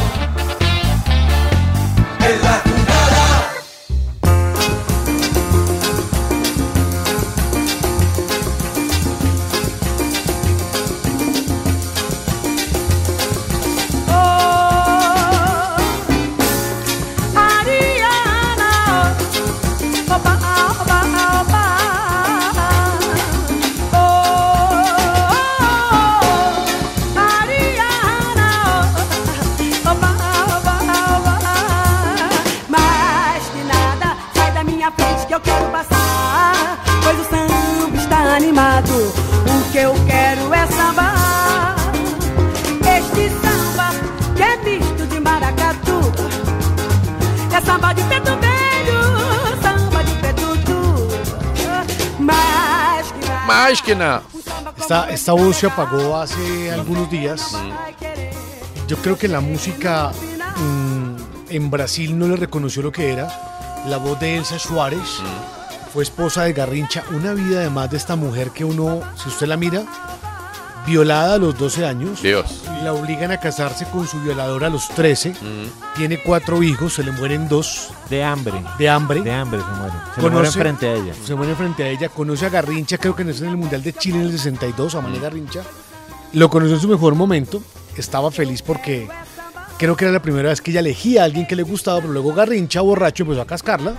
Esta, esta voz se apagó hace algunos días. Yo creo que la música mm, en Brasil no le reconoció lo que era. La voz de Elsa Suárez fue esposa de Garrincha. Una vida además de esta mujer que uno, si usted la mira, violada a los 12 años. Dios. La obligan a casarse con su violador a los 13. Tiene cuatro hijos, se le mueren dos. De hambre. De hambre. De hambre se mueren. Se le mueren frente a ella. Se mueren frente a ella. Conoce a Garrincha, creo que es en el Mundial de Chile en el 62, a Mané Garrincha. Lo conoció en su mejor momento. Estaba feliz porque creo que era la primera vez que ella elegía a alguien que le gustaba, pero luego Garrincha, borracho, empezó a cascarla.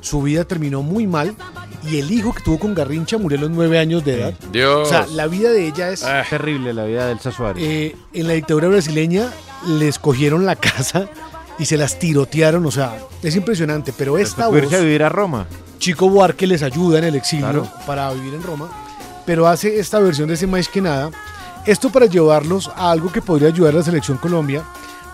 Su vida terminó muy mal y el hijo que tuvo con Garrincha murió a los nueve años de edad. Dios. O sea, la vida de ella es terrible, la vida de Elsa Suárez. eh, en la dictadura brasileña les cogieron la casa y se las tirotearon. O sea, es impresionante. Pero esta voz, a vivir a Roma. Chico Buarque les ayuda en el exilio Claro. para vivir en Roma. Pero hace esta versión de ese más que nada. Esto para llevarlos a algo que podría ayudar a la selección Colombia.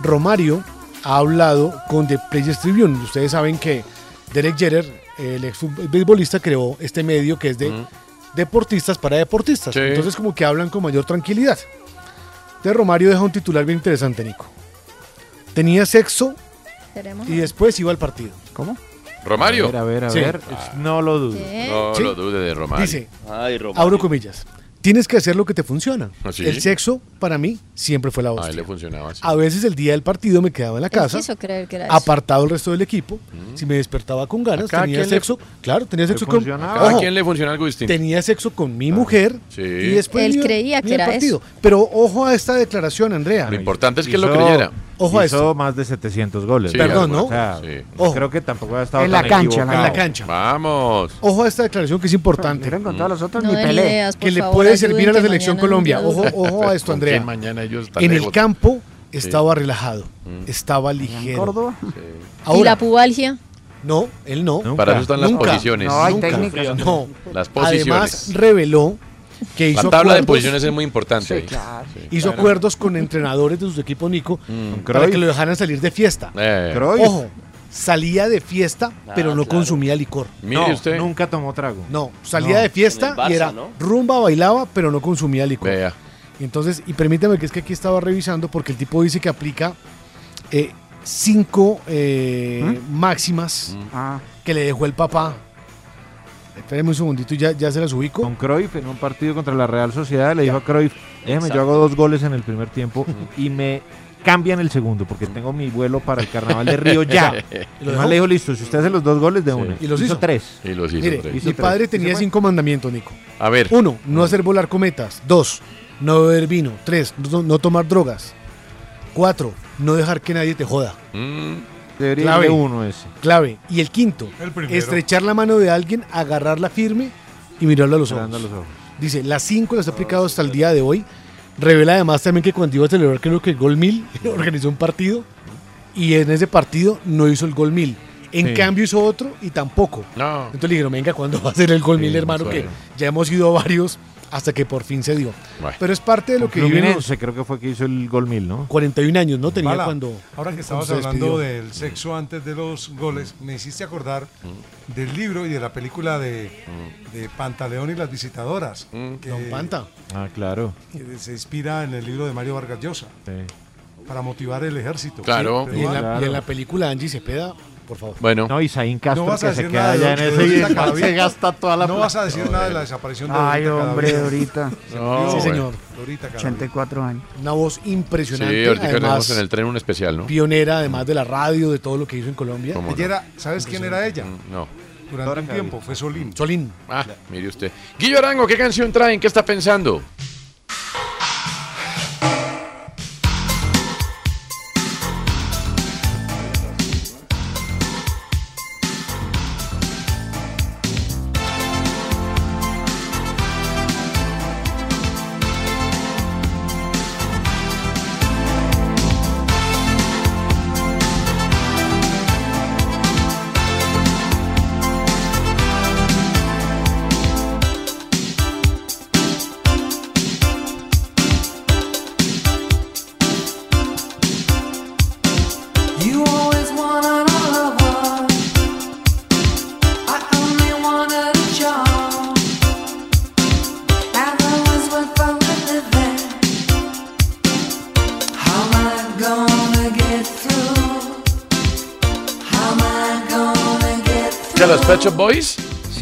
Romario ha hablado con The Players Tribune. Ustedes saben que Derek Jeter, el ex beisbolista, creó este medio que es de deportistas para deportistas. Sí. Entonces como que hablan con mayor tranquilidad. De Romario deja un titular bien interesante, Nico. Tenía sexo y después iba al partido. ¿Cómo? Romario. A ver, a ver, a Sí. ver. No lo dudo. No Sí. lo dude de Romario. Dice, Ay, Romario. abro comillas, tienes que hacer lo que te funciona. ¿Ah, sí? El sexo, para mí, siempre fue la A él hostia. le funcionaba así. A veces el día del partido me quedaba en la Él casa, quiso creer que era eso. apartado el resto del equipo. Si me despertaba con ganas, A tenía le- sexo. Claro, tenía sexo con. Cada Ojo, quien le funciona algo distinto. tenía sexo con mi mujer Sí. y después Él creía que era partido. Pero ojo a esta declaración, Andrea. Lo importante es que lo Hizo- creyera. Ojo a hizo esto. más de 700 goles. Sí, Perdón, ¿no? O sea, Sí. Ojo. creo que tampoco ha estado En tan la cancha, equivocado. En la cancha. Vamos. Ojo a esta declaración que es importante. Otros No ni den pelé. ideas, por Que le puede servir a la selección Colombia. Ojo, ojo a esto, ¿Con Andrea. mañana ellos están En el lejos? campo estaba relajado, estaba ligero. Córdoba. ¿Y Ahora, la pubalgia? no, él no. Nunca. Para eso están las Nunca. posiciones. No, hay Nunca. técnicas. No. Las posiciones. Además, reveló que hizo la tabla de posiciones es muy importante. ahí. claro. Sí. hizo acuerdos con entrenadores de sus equipos Nico Mm. para que lo dejaran salir de fiesta. Eh. Ojo, salía de fiesta, pero no claro. consumía licor. mire No, usted. nunca tomó trago. No, salía No. de fiesta y era ¿no? rumba, bailaba, pero no consumía licor. Vea. Y entonces, y permítame que es que aquí estaba revisando porque el tipo dice que aplica eh, cinco eh, máximas Ah, que le dejó el papá. Espéreme un segundito y ya, ya se las ubico. Con Cruyff en un partido contra la Real Sociedad le dijo a Cruyff, déjeme, yo hago dos goles en el primer tiempo y me cambian el segundo porque tengo mi vuelo para el Carnaval de Río ya. Y lo le dijo, listo, si usted hace los dos goles de una. Y los hizo. tres. Y los hizo Mire, tres. mi padre tres. tenía cinco mandamientos, Nico. A ver. Uno, no hacer volar cometas. Dos, no beber vino. Tres, no, no tomar drogas. Cuatro, no dejar que nadie te joda. Mm, Debería Clave. de uno ese. Clave. Y el quinto, El estrechar la mano de alguien, agarrarla firme y mirarla a los ojos. Cerrando los ojos. Dice, las cinco las ha aplicado hasta el día de hoy. Revela además también que cuando iba a celebrar, creo que el Gol Mil, organizó un partido y en ese partido no hizo el Gol Mil. En Sí. cambio hizo otro y tampoco. no. Entonces le dijeron, venga, ¿cuándo va a ser el Gol Sí, Mil, hermano? Que ya hemos ido a varios hasta que por fin se dio. Bueno. Pero es parte de lo que Fluminense creo que fue que hizo el gol mil, ¿no? 41 años, ¿no? Tenía Bala, cuando... ahora que estabas se hablando del sexo antes de los goles, me hiciste acordar del libro y de la película de, de Pantaleón y las visitadoras. Que, Don Panta. Ah, claro. que se inspira en el libro de Mario Vargas Llosa Sí. para motivar el ejército. Claro. Sí, Y en, la, Claro. y en la película Angie Cepeda, por favor. Bueno. No, y Zain Castro No vas a que se decir queda allá en Dorita ese se gasta toda la No plata. vas a decir nada de la desaparición de Ay, Dorita hombre. No, sí, bueno. señor. Dorita Cadavid. 84 años. Una voz Sí, impresionante. ahorita además, tenemos en el tren un especial, ¿no? pionera, además de la radio, de todo lo que hizo en Colombia. ¿Cómo Ella era, ¿Sabes quién era ella? Mm, No. Durante un tiempo fue Solín. Solín. Ah, mire usted. Guillo Arango, ¿qué canción traen? ¿Qué está pensando?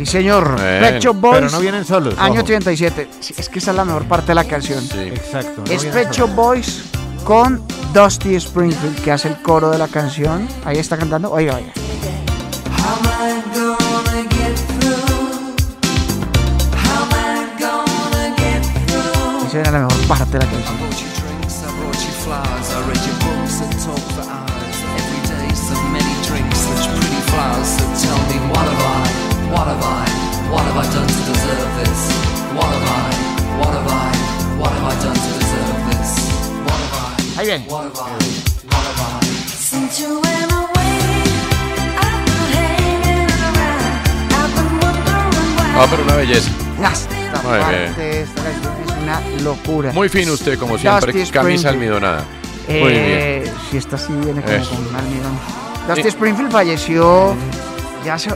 Sí, señor. Pet Shop Boys. Pero no vienen solos, Año ojo. 87. Sí, es que esa es la mejor parte de la canción. Exacto. no es Pet Shop. Boys con Dusty Springfield, que hace el coro de la canción. Ahí está cantando. Oiga, oiga. Esa era la mejor parte de la canción. Why. Ah, pero una belleza. Ah, Esta Muy parte bien. de esta canción es una locura. Muy fino usted, como siempre. Dusty Camisa Springfield. almidonada. Muy bien. Eh, Si esta sí viene como Eso. con un almidón. Dusty Sí. Springfield falleció ya hace,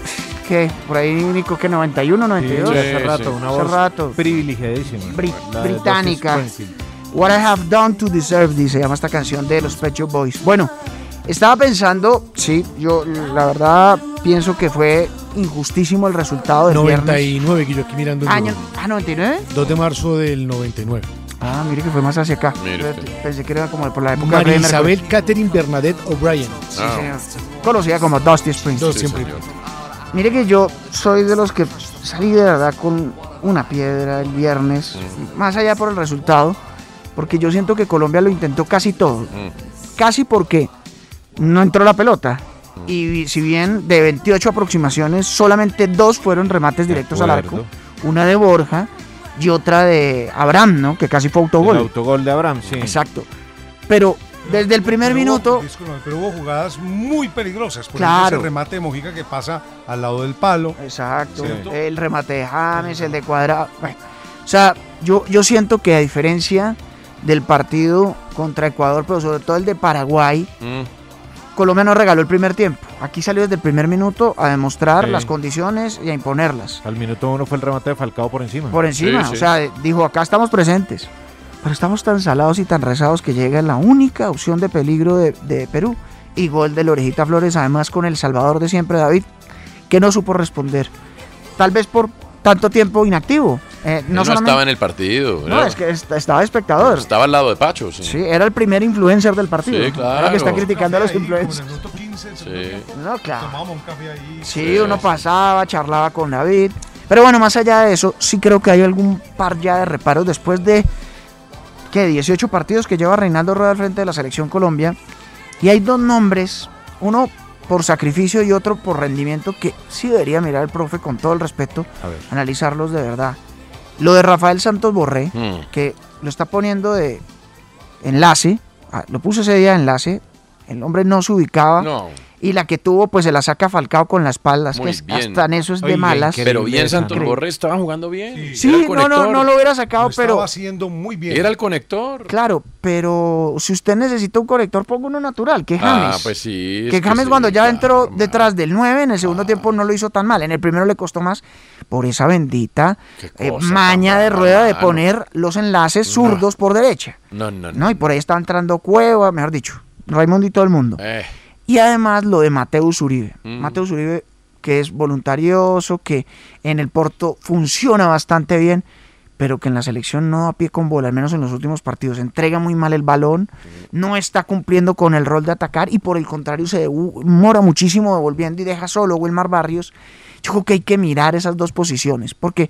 ¿qué? Por ahí, Nico, que 91, 92. Sí, hace rato, una Hace voz rato. privilegiadísima. Bri- La de Dusty británica. Springfield. What I Have Done to Deserve This, se llama esta canción de los Pet Shop Boys. Bueno, estaba pensando, sí, yo la verdad pienso que fue injustísimo el resultado del viernes. 99, que yo aquí mirando el Año, ah, 99. 2 de marzo del 99. Ah, mire que fue más hacia acá. Mire Pensé que era como por la época de María. Isabel Catherine Bernadette O'Brien. Sí, señor. Conocida como Dusty Springfield. Dusty Springfield. Mire que yo soy de los que salí de verdad con una piedra el viernes, más allá por el resultado, porque yo siento que Colombia lo intentó casi todo. Casi porque no entró la pelota. Y si bien de 28 aproximaciones, solamente dos fueron remates directos al arco. Una de Borja y otra de Abraham, ¿no? Que casi fue autogol. El autogol de Abraham, sí. Exacto. Pero desde el primer Pero hubo- minuto... discúlpame, pero hubo jugadas muy peligrosas. Por Claro. ejemplo, ese remate de Mojica que pasa al lado del palo. Exacto. ¿Cierto? El remate de James, el de Cuadrado. Bueno, o sea, yo, yo siento que a diferencia del partido contra Ecuador, pero sobre todo el de Paraguay, Colombia no regaló el primer tiempo. Aquí salió desde el primer minuto a demostrar Sí. las condiciones y a imponerlas. Al minuto uno fue el remate de Falcao por encima. Por encima, o sea, dijo, acá estamos presentes. Pero estamos tan salados y tan rezados que llega la única opción de peligro de, de Perú. Y gol de la Orejita Flores, además con el salvador de siempre, David, que no supo responder. Tal vez por tanto tiempo inactivo. Eh, Él no, estaba en el partido. No, era- es que est- estaba espectador. Estaba al lado de Pacho. Sí, Sí, era el primer influencer del partido. Sí, claro. Que está criticando a los influencers. el minuto 15, Sí. No, claro. Tomábamos un café ahí. Sí, uno pasaba, charlaba con David. Pero bueno, más allá de eso, sí creo que hay algún par ya de reparos después de que 18 partidos que lleva Reinaldo Rueda al frente de la selección Colombia. Y hay dos nombres, uno por sacrificio y otro por rendimiento, que sí debería mirar el profe con todo el respeto, analizarlos de verdad. Lo de Rafael Santos Borré, Mm. que lo está poniendo de enlace, ah, lo puso ese día de enlace, el hombre no se ubicaba. No. Y la que tuvo, pues se la saca Falcao con la espalda. es Muy que es- bien. hasta en eso es de malas. Pero bien, Santos Increíble. Borré estaba jugando bien. Sí, no, no, no lo hubiera sacado, Lo estaba pero. haciendo muy bien. Era el conector. Claro, pero si usted necesita un conector, ponga uno natural, que James. Ah, pues sí. que James sí, cuando ya claro, entró detrás del 9, en el segundo tiempo no lo hizo tan mal. En el primero le costó más por esa bendita eh, maña de rueda de poner los enlaces zurdos por derecha. No, no, no. ¿no? Y por ahí está entrando Cueva, mejor dicho, Raimundo y todo el mundo. Eh, Y además lo de Mateus Uribe. Mm. Mateus Uribe, que es voluntarioso, que en el Porto funciona bastante bien, pero que en la selección no a pie con bola, al menos en los últimos partidos. Entrega muy mal el balón, no está cumpliendo con el rol de atacar y por el contrario se demora muchísimo devolviendo y deja solo a Wilmar Barrios. Yo creo que hay que mirar esas dos posiciones, porque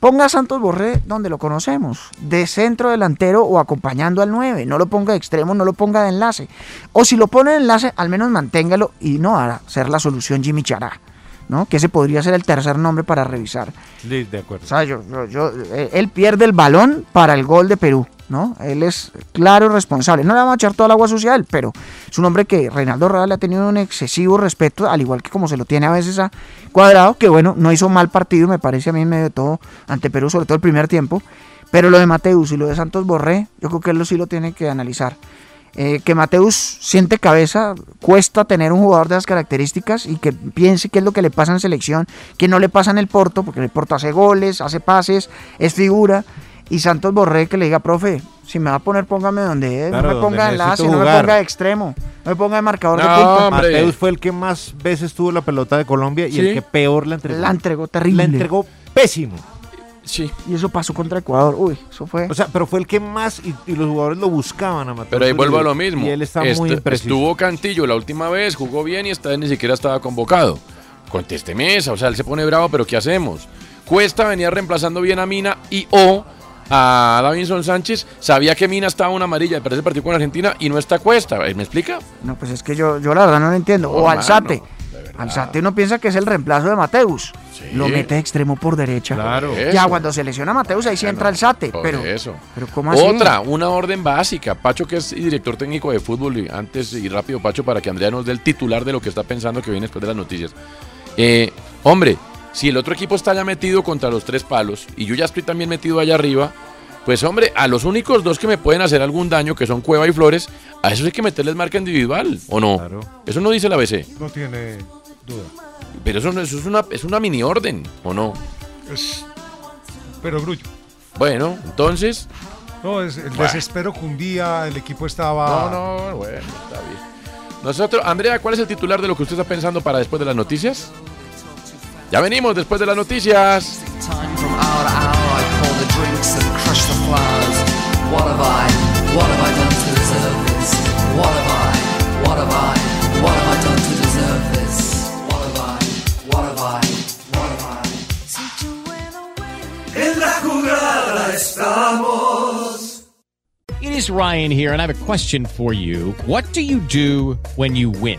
ponga a Santos Borré donde lo conocemos, de centro delantero o acompañando al 9, no lo ponga de extremo, no lo ponga de enlace. O si lo pone de enlace, al menos manténgalo y no a ser la solución Jimmy Chará, ¿no? Que ese podría ser el tercer nombre para revisar. Sí, de acuerdo. O sea, yo- yo- yo- eh, él pierde el balón para el gol de Perú, ¿no? Él es claro y responsable. No le vamos a echar todo el agua sucia a él, pero es un hombre que Reinaldo Rueda le ha tenido un excesivo respeto, al igual que como se lo tiene a veces a Cuadrado, que bueno, no hizo mal partido, me parece a mí medio de todo, ante Perú, sobre todo el primer tiempo. Pero lo de Mateus y lo de Santos Borré, yo creo que él sí lo tiene que analizar. Eh, que Mateus siente cabeza, cuesta tener un jugador de esas características y que piense qué es lo que le pasa en selección, que no le pasa en el Porto, porque el Porto hace goles, hace pases, es figura. Y Santos Borré que le diga, profe, Si me va a poner, póngame donde es. Claro, no me ponga de enlace, no me ponga de extremo. No me ponga de marcador de No, punta. Mateus fue el que más veces tuvo la pelota de Colombia y Sí. el que peor la entregó. La entregó terrible. La entregó pésimo. Sí. Y eso pasó contra Ecuador. Uy, eso fue. O sea, pero fue el que más y, y los jugadores lo buscaban a Mateus. Pero ahí vuelvo a lo mismo. Y él está Este- muy impreciso. Estuvo Cantillo la última vez, jugó bien y esta vez ni siquiera estaba convocado. Contésteme esa, o sea, él se pone bravo, pero ¿qué hacemos? Cuesta venía reemplazando bien a Mina y o a Davinson Sánchez. Sabía que Mina estaba una amarilla para ese partido con Argentina y no está Cuesta. ¿Me explica? No, pues es que yo, yo la verdad no lo entiendo. No, o Alzate. mano, Alzate uno piensa que es el reemplazo de Mateus. Lo mete de extremo por derecha. Claro. Ya cuando se lesiona Mateus, ahí sí entra Alzate. Por Pero, eso. pero ¿cómo así? Otra, una orden básica. Pacho, que es director técnico de fútbol, y antes y rápido, Pacho, para que Andrea nos dé el titular de lo que está pensando que viene después de las noticias. Eh, hombre, si el otro equipo está ya metido contra los tres palos y yo ya estoy también metido allá arriba, pues hombre, a los únicos dos que me pueden hacer algún daño, que son Cueva y Flores, a esos hay que meterles marca individual, ¿o no? Eso no dice la BC. No tiene duda. Pero eso, eso es, una, es una mini orden, ¿o no? Es pero grullo. Bueno, entonces... No, es el Bueno. desespero cundía, el equipo estaba. No, no, bueno, está bien. Nosotros, Andrea, ¿cuál es el titular de lo que usted está pensando para después de las noticias? Ya venimos después de las noticias. En la jugada estamos. It is Ryan here and I have a question for you. What do you do when you win?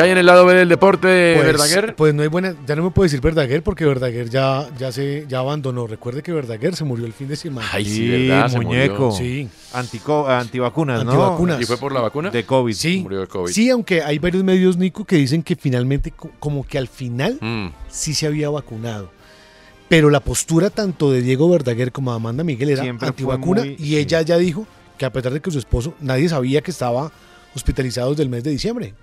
¿Qué hay en el lado B del deporte, Pues, Verdaguer? Pues no hay buena, ya no me puedo decir Verdaguer porque Verdaguer ya, ya se ya abandonó. Recuerde que Verdaguer se murió el fin de semana. Ay, sí, ¿verdad? Se muñeco. murió. Sí. Antico- antivacunas, ¿no? Antivacunas. ¿Y fue por la vacuna? De COVID. Sí. Murió de COVID. Sí, aunque hay varios medios, Nico, que dicen que finalmente, co- como que al final, Mm. sí se había vacunado. Pero la postura tanto de Diego Verdaguer como de Amanda Miguel era Siempre antivacuna muy- y ella ya dijo que a pesar de que su esposo, nadie sabía que estaba hospitalizado desde el mes de diciembre.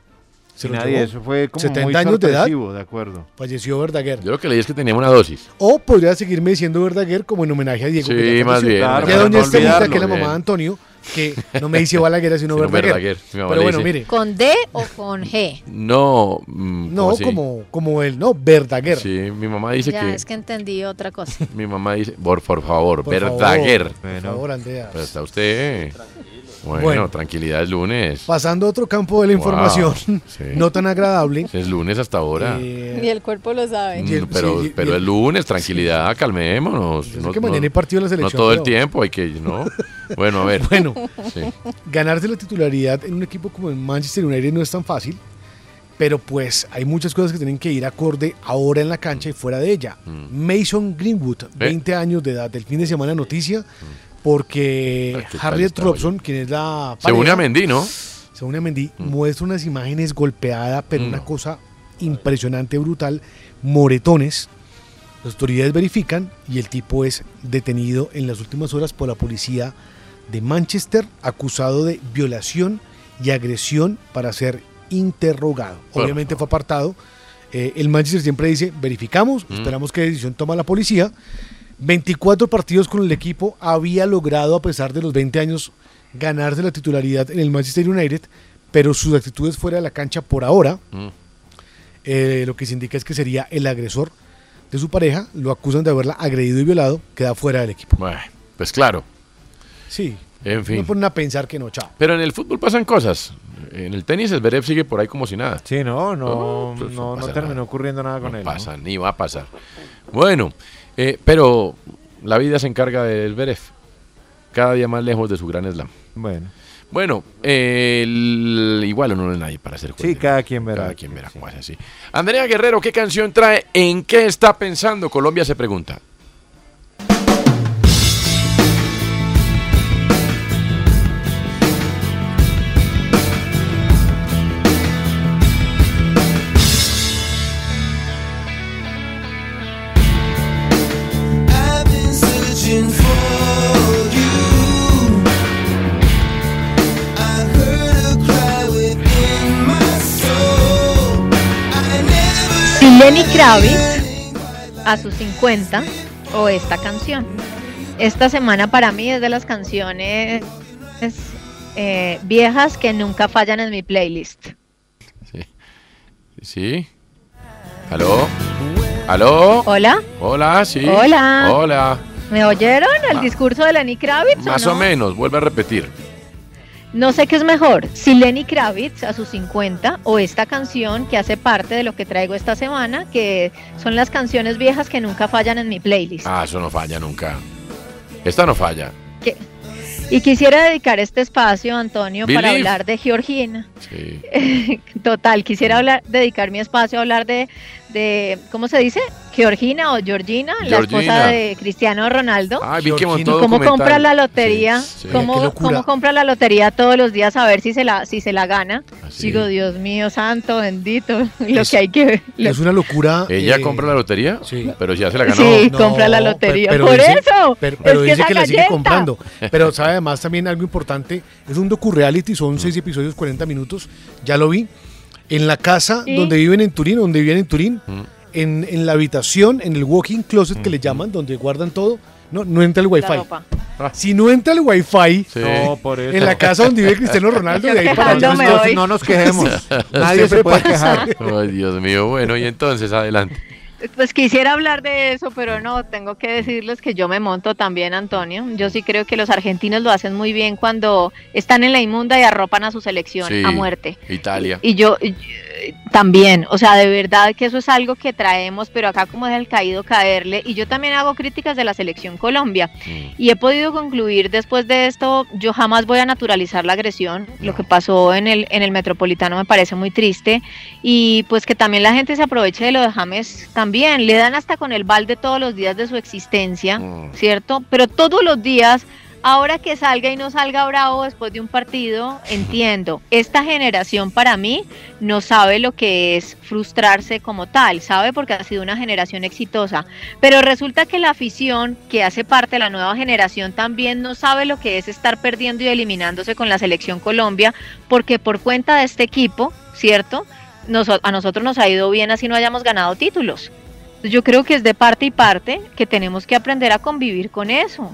Se Y lo nadie, llevó. eso fue como 70 muy años de edad, de acuerdo. falleció Verdaguer. Yo lo que leí es que tenía una dosis. O podría seguirme diciendo Verdaguer como en homenaje a Diego. Sí, que más bien, Y a doña no Estelita, que es la mamá de Antonio, que no me dice Balaguer, sino, Sino Verdaguer. Pero bueno, dice- mire. ¿Con D o con G? No. mm, No, como, como él, no, Verdaguer. Sí, mi mamá dice ya, que. es que entendí otra cosa. Mi mamá dice, por, por favor, Por Verdaguer. favor, por favor, Andrea. Pero está usted. Bueno, Bueno. tranquilidad, es lunes. Pasando a otro campo de la Wow, información, sí. no tan agradable. Es lunes hasta ahora. Eh, Y el cuerpo lo sabe. Mm, pero sí, y- pero y- es lunes, tranquilidad, calmémonos. Sé que mañana hay partido de la No selección, todo el tiempo, hay que, ¿no? Bueno, a ver. Bueno, Sí. ganarse la titularidad en un equipo como el Manchester United no es tan fácil, pero pues hay muchas cosas que tienen que ir acorde ahora en la cancha y fuera de ella. Mm. Mason Greenwood, 20 años de edad, del fin de semana noticia, porque Ah, ¿qué tal Harriet Robson, quien es la Se une pareja, a Mendy, ¿no? se une a Mendy, muestra unas imágenes golpeada, pero una cosa impresionante, brutal, moretones. Las autoridades verifican y el tipo es detenido en las últimas horas por la policía de Manchester, acusado de violación y agresión para ser interrogado. Obviamente fue apartado. Eh, el Manchester siempre dice, verificamos, Mm. esperamos qué decisión toma la policía. 24 partidos con el equipo había logrado, a pesar de los 20 años, ganarse la titularidad en el Manchester United, pero sus actitudes fuera de la cancha por ahora, Mm. eh, lo que se indica es que sería el agresor de su pareja, lo acusan de haberla agredido y violado, queda fuera del equipo. Bueno, pues claro. Sí. En fin. No ponen a pensar que no, chao. Pero en el fútbol pasan cosas. En el tenis el Zverev sigue por ahí como si nada. Sí, no, no, pues no, no terminó ocurriendo nada con No él. ¿no? pasa, ni va a pasar. Bueno, eh, pero la vida se encarga del Zverev. Cada día más lejos de su gran slam. Bueno. Bueno, eh, el- igual no es nadie para hacer Sí, cada quien verá. Cada quien verá cómo es así. Andrea Guerrero, ¿qué canción trae? ¿En qué está pensando? Colombia se pregunta. Lenny Kravitz a sus 50 o esta canción. Esta semana para mí es de las canciones eh, viejas que nunca fallan en mi playlist. ¿Sí? ¿Aló? ¿Aló? Hola. Hola, sí. Hola. Hola. ¿Me oyeron el Ah. discurso de Lenny Kravitz? Más o o no? menos, vuelve a repetir. No sé qué es mejor, si Lenny Kravitz a sus 50 o esta canción que hace parte de lo que traigo esta semana, que son las canciones viejas que nunca fallan en mi playlist. Ah, eso no falla nunca. Esta no falla. Y quisiera dedicar este espacio, Antonio, para hablar de Georgina. Sí. Total, quisiera hablar, dedicar mi espacio a hablar de, de, ¿cómo se dice? Georgina o Georgina, la Georgina. esposa de Cristiano Ronaldo. Ay, vi que montó ¿Y cómo compra la lotería? Sí, sí. ¿Cómo, compra la lotería todos los días a ver si se la, si se la gana? Así. Digo, Dios mío, santo, bendito, lo Es- que hay que ver. lo- Es una locura. ¿Ella eh, compra la lotería? Sí. Pero ya se la ganó. Sí, compra la lotería. Por dice- eso, Pero, que dice esa que la sigue comprando. Pero sabe además también algo importante. Es un docu-reality, son seis episodios, 40 minutos. Ya lo vi. En la casa ¿Y? donde viven en Turín, donde vivían en Turín. Mm. En, en la habitación, en el walking closet que le llaman, donde guardan todo. No, no entra el wifi. ropa. Si no entra el wifi No, por eso. en la casa donde vive Cristiano Ronaldo, de ahí para no nos quejemos. Nadie se puede pasa. quejar. Ay, Dios mío. Bueno, y entonces, adelante. Pues quisiera hablar de eso, pero no, tengo que decirles que yo me monto también, Antonio. Yo sí creo que los argentinos lo hacen muy bien cuando están en la inmunda y arropan a su selección Sí, a muerte. Italia. Y yo y- también, o sea, de verdad que eso es algo que traemos, pero acá como es el caído caerle. Y yo también hago críticas de la selección Colombia. Y he podido concluir después de esto, yo jamás voy a naturalizar la agresión. Lo que pasó en el, en el Metropolitano me parece muy triste. Y pues que también la gente se aproveche de lo de James también. Le dan hasta con el balde todos los días de su existencia, ¿cierto? Pero todos los días Ahora que salga y no salga bravo después de un partido, entiendo. Esta generación para mí no sabe lo que es frustrarse como tal, sabe porque ha sido una generación exitosa. Pero resulta que la afición que hace parte de la nueva generación también no sabe lo que es estar perdiendo y eliminándose con la selección Colombia, porque por cuenta de este equipo, ¿cierto? Nos- a nosotros nos ha ido bien así no hayamos ganado títulos. Yo creo que es de parte y parte que tenemos que aprender a convivir con eso.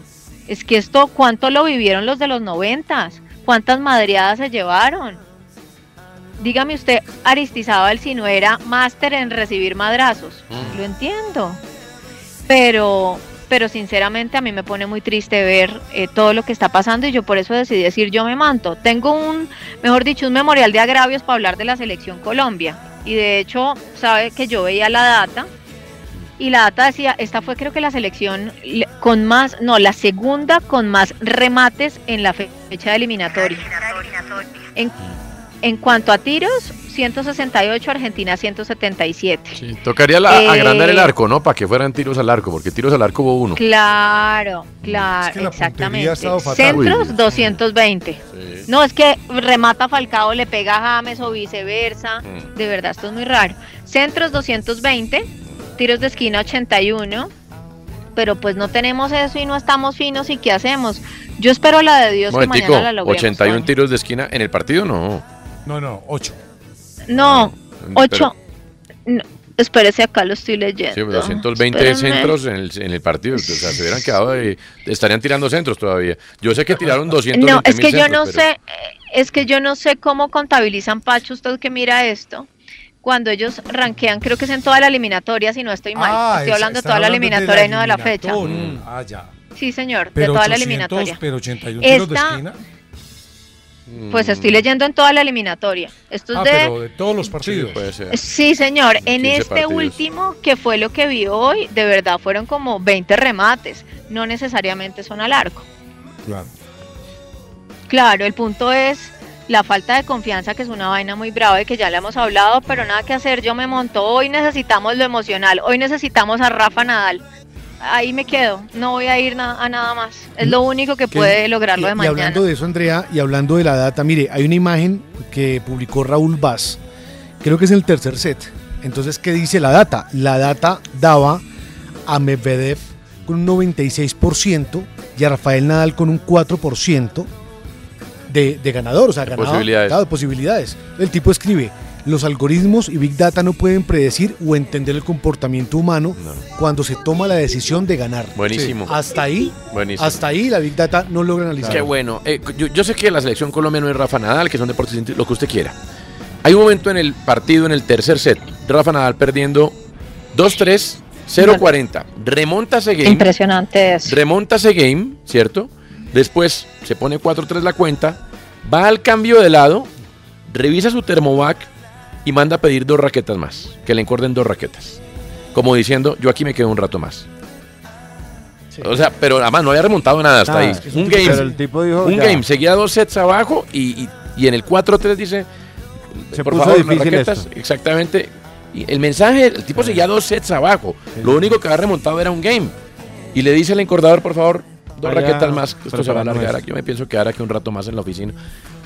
Es que esto, ¿cuánto lo vivieron los de los noventas? ¿Cuántas madreadas se llevaron? Dígame usted, Aristizábal, si no era máster en recibir madrazos. Mm. Lo entiendo. Pero, pero sinceramente a mí me pone muy triste ver eh, todo lo que está pasando y yo por eso decidí decir yo me manto. Tengo un, mejor dicho, un memorial de agravios para hablar de la selección Colombia. Y de hecho, sabe que yo veía la data y la data decía, esta fue creo que la selección le- con más, no, la segunda con más remates en la fe- fecha de eliminatoria. En, en cuanto a tiros, 168, Argentina 177. Tocaría la- Eh, agrandar el arco, ¿no? Para que fueran tiros al arco, porque tiros al arco hubo uno. Claro, claro, que exactamente. Centros Uy. 220. No, es que remata Falcao, le pega a James o viceversa. Mm. De verdad, esto es muy raro. Centros 220, tiros de esquina 81. Pero pues no tenemos eso y no estamos finos y ¿qué hacemos? Yo espero la de Dios que mañana la logremos. 81 tiros de esquina en el partido, no. No, no, 8. No, Pero- 8. No, espérese, acá lo estoy leyendo. Sí, 220 Espéreme. centros en el, en el partido. O sea, se hubieran quedado de- Estarían tirando centros todavía. Yo sé que tiraron 220 No, es que yo no pero- sé, es que yo no sé cómo contabilizan Pacho, usted que mira esto, cuando ellos ranquean, creo que es en toda la eliminatoria, si no estoy mal. Ah, estoy es- hablando de toda la hablando de la eliminatoria y no de la fecha. eliminatoria. Ah, ya. Sí, señor, Pero de toda la 800, eliminatoria. pero 81 tiros de esquina. Pues estoy leyendo en toda la eliminatoria. Esto es Ah, de... pero de todos los partidos. Sí, señor. En 15 este partidos. último, que fue lo que vi hoy, de verdad fueron como 20 remates. No necesariamente son al arco. Claro. Claro, el punto es la falta de confianza, que es una vaina muy brava y que ya le hemos hablado, pero nada que hacer. Yo me monto. Hoy necesitamos lo emocional. Hoy necesitamos a Rafa Nadal. Ahí me quedo. No voy a ir na- a nada más. Es lo único que puede lograrlo y, de y mañana. hablando de eso, Andrea, y hablando de la data, mire, hay una imagen que publicó Raúl Vaz, creo que es el tercer set. Entonces, ¿qué dice la data? La data daba a Medvedev con un 96% y a Rafael Nadal con un 4% de, de ganador, o sea, De posibilidades. claro, de posibilidades. El tipo escribe, los algoritmos y Big Data no pueden predecir o entender el comportamiento humano cuando se toma la decisión de ganar. Buenísimo. Hasta ahí, Buenísimo. hasta ahí la Big Data no logra analizar. Qué bueno. Eh, yo, yo sé que la selección Colombia no es Rafa Nadal, que son deportes lo que usted quiera. Hay un momento en el partido, en el tercer set, Rafa Nadal perdiendo 2-3, 0-40. Remonta ese game. Impresionante eso. Remonta ese game, ¿cierto? Después se pone 4-3 la cuenta, va al cambio de lado, revisa su termovac y manda a pedir dos raquetas más, que le encorden dos raquetas. Como diciendo, yo aquí me quedo un rato más. O sea, pero además no había remontado nada hasta Nada, ahí. Un game, pero el tipo dijo, un ya. game, seguía dos sets abajo y, y- y en el 4-3 dice, Se por puso favor, difícil raquetas. esto. Exactamente. Y el mensaje, el tipo seguía dos sets abajo. Lo único que había remontado era un game. Y le dice al encordador, por favor, dos raquetas más. que Esto se va a alargar. Aquí yo me pienso quedar aquí un rato más en la oficina.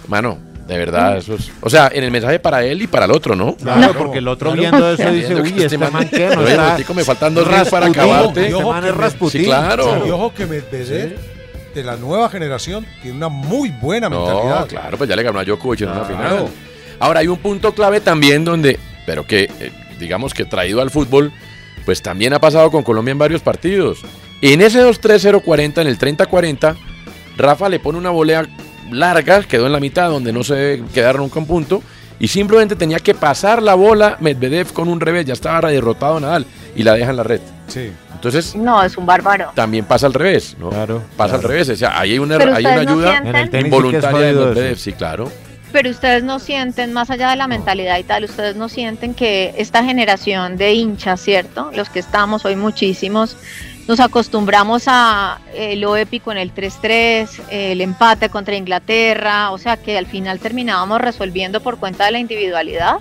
Mano, de verdad, eso es. O sea, en el mensaje para él y para el otro, ¿no? Claro, porque el otro viendo eso dice, uy, que este man qué, no Oye, está Tico, me faltan dos días para acabarte. Este man es Rasputín. Sí, claro. Y ojo que Medvedev, de la nueva generación, tiene una muy buena mentalidad. No, claro, pues ya le ganó a Djokovic en una final. Ahora hay un punto clave también donde, pero que eh, digamos que traído al fútbol, pues también ha pasado con Colombia en varios partidos. En ese 2-3-0-40, en el 30-40, Rafa le pone una volea larga, quedó en la mitad donde no se debe quedar nunca un punto, y simplemente tenía que pasar la bola Medvedev con un revés, ya estaba derrotado Nadal, y la deja en la red. Sí. Entonces, No, es un bárbaro. también pasa al revés, ¿no? Claro. Pasa al revés, o sea, ahí hay una, hay una no ayuda el tenis sí involuntaria de. Medvedev, sí, claro. Pero ustedes no sienten, más allá de la mentalidad y tal, ustedes no sienten que esta generación de hinchas, ¿cierto? Los que estamos hoy muchísimos, nos acostumbramos a eh, lo épico en el 3-3, eh, el empate contra Inglaterra, o sea que al final terminábamos resolviendo por cuenta de la individualidad.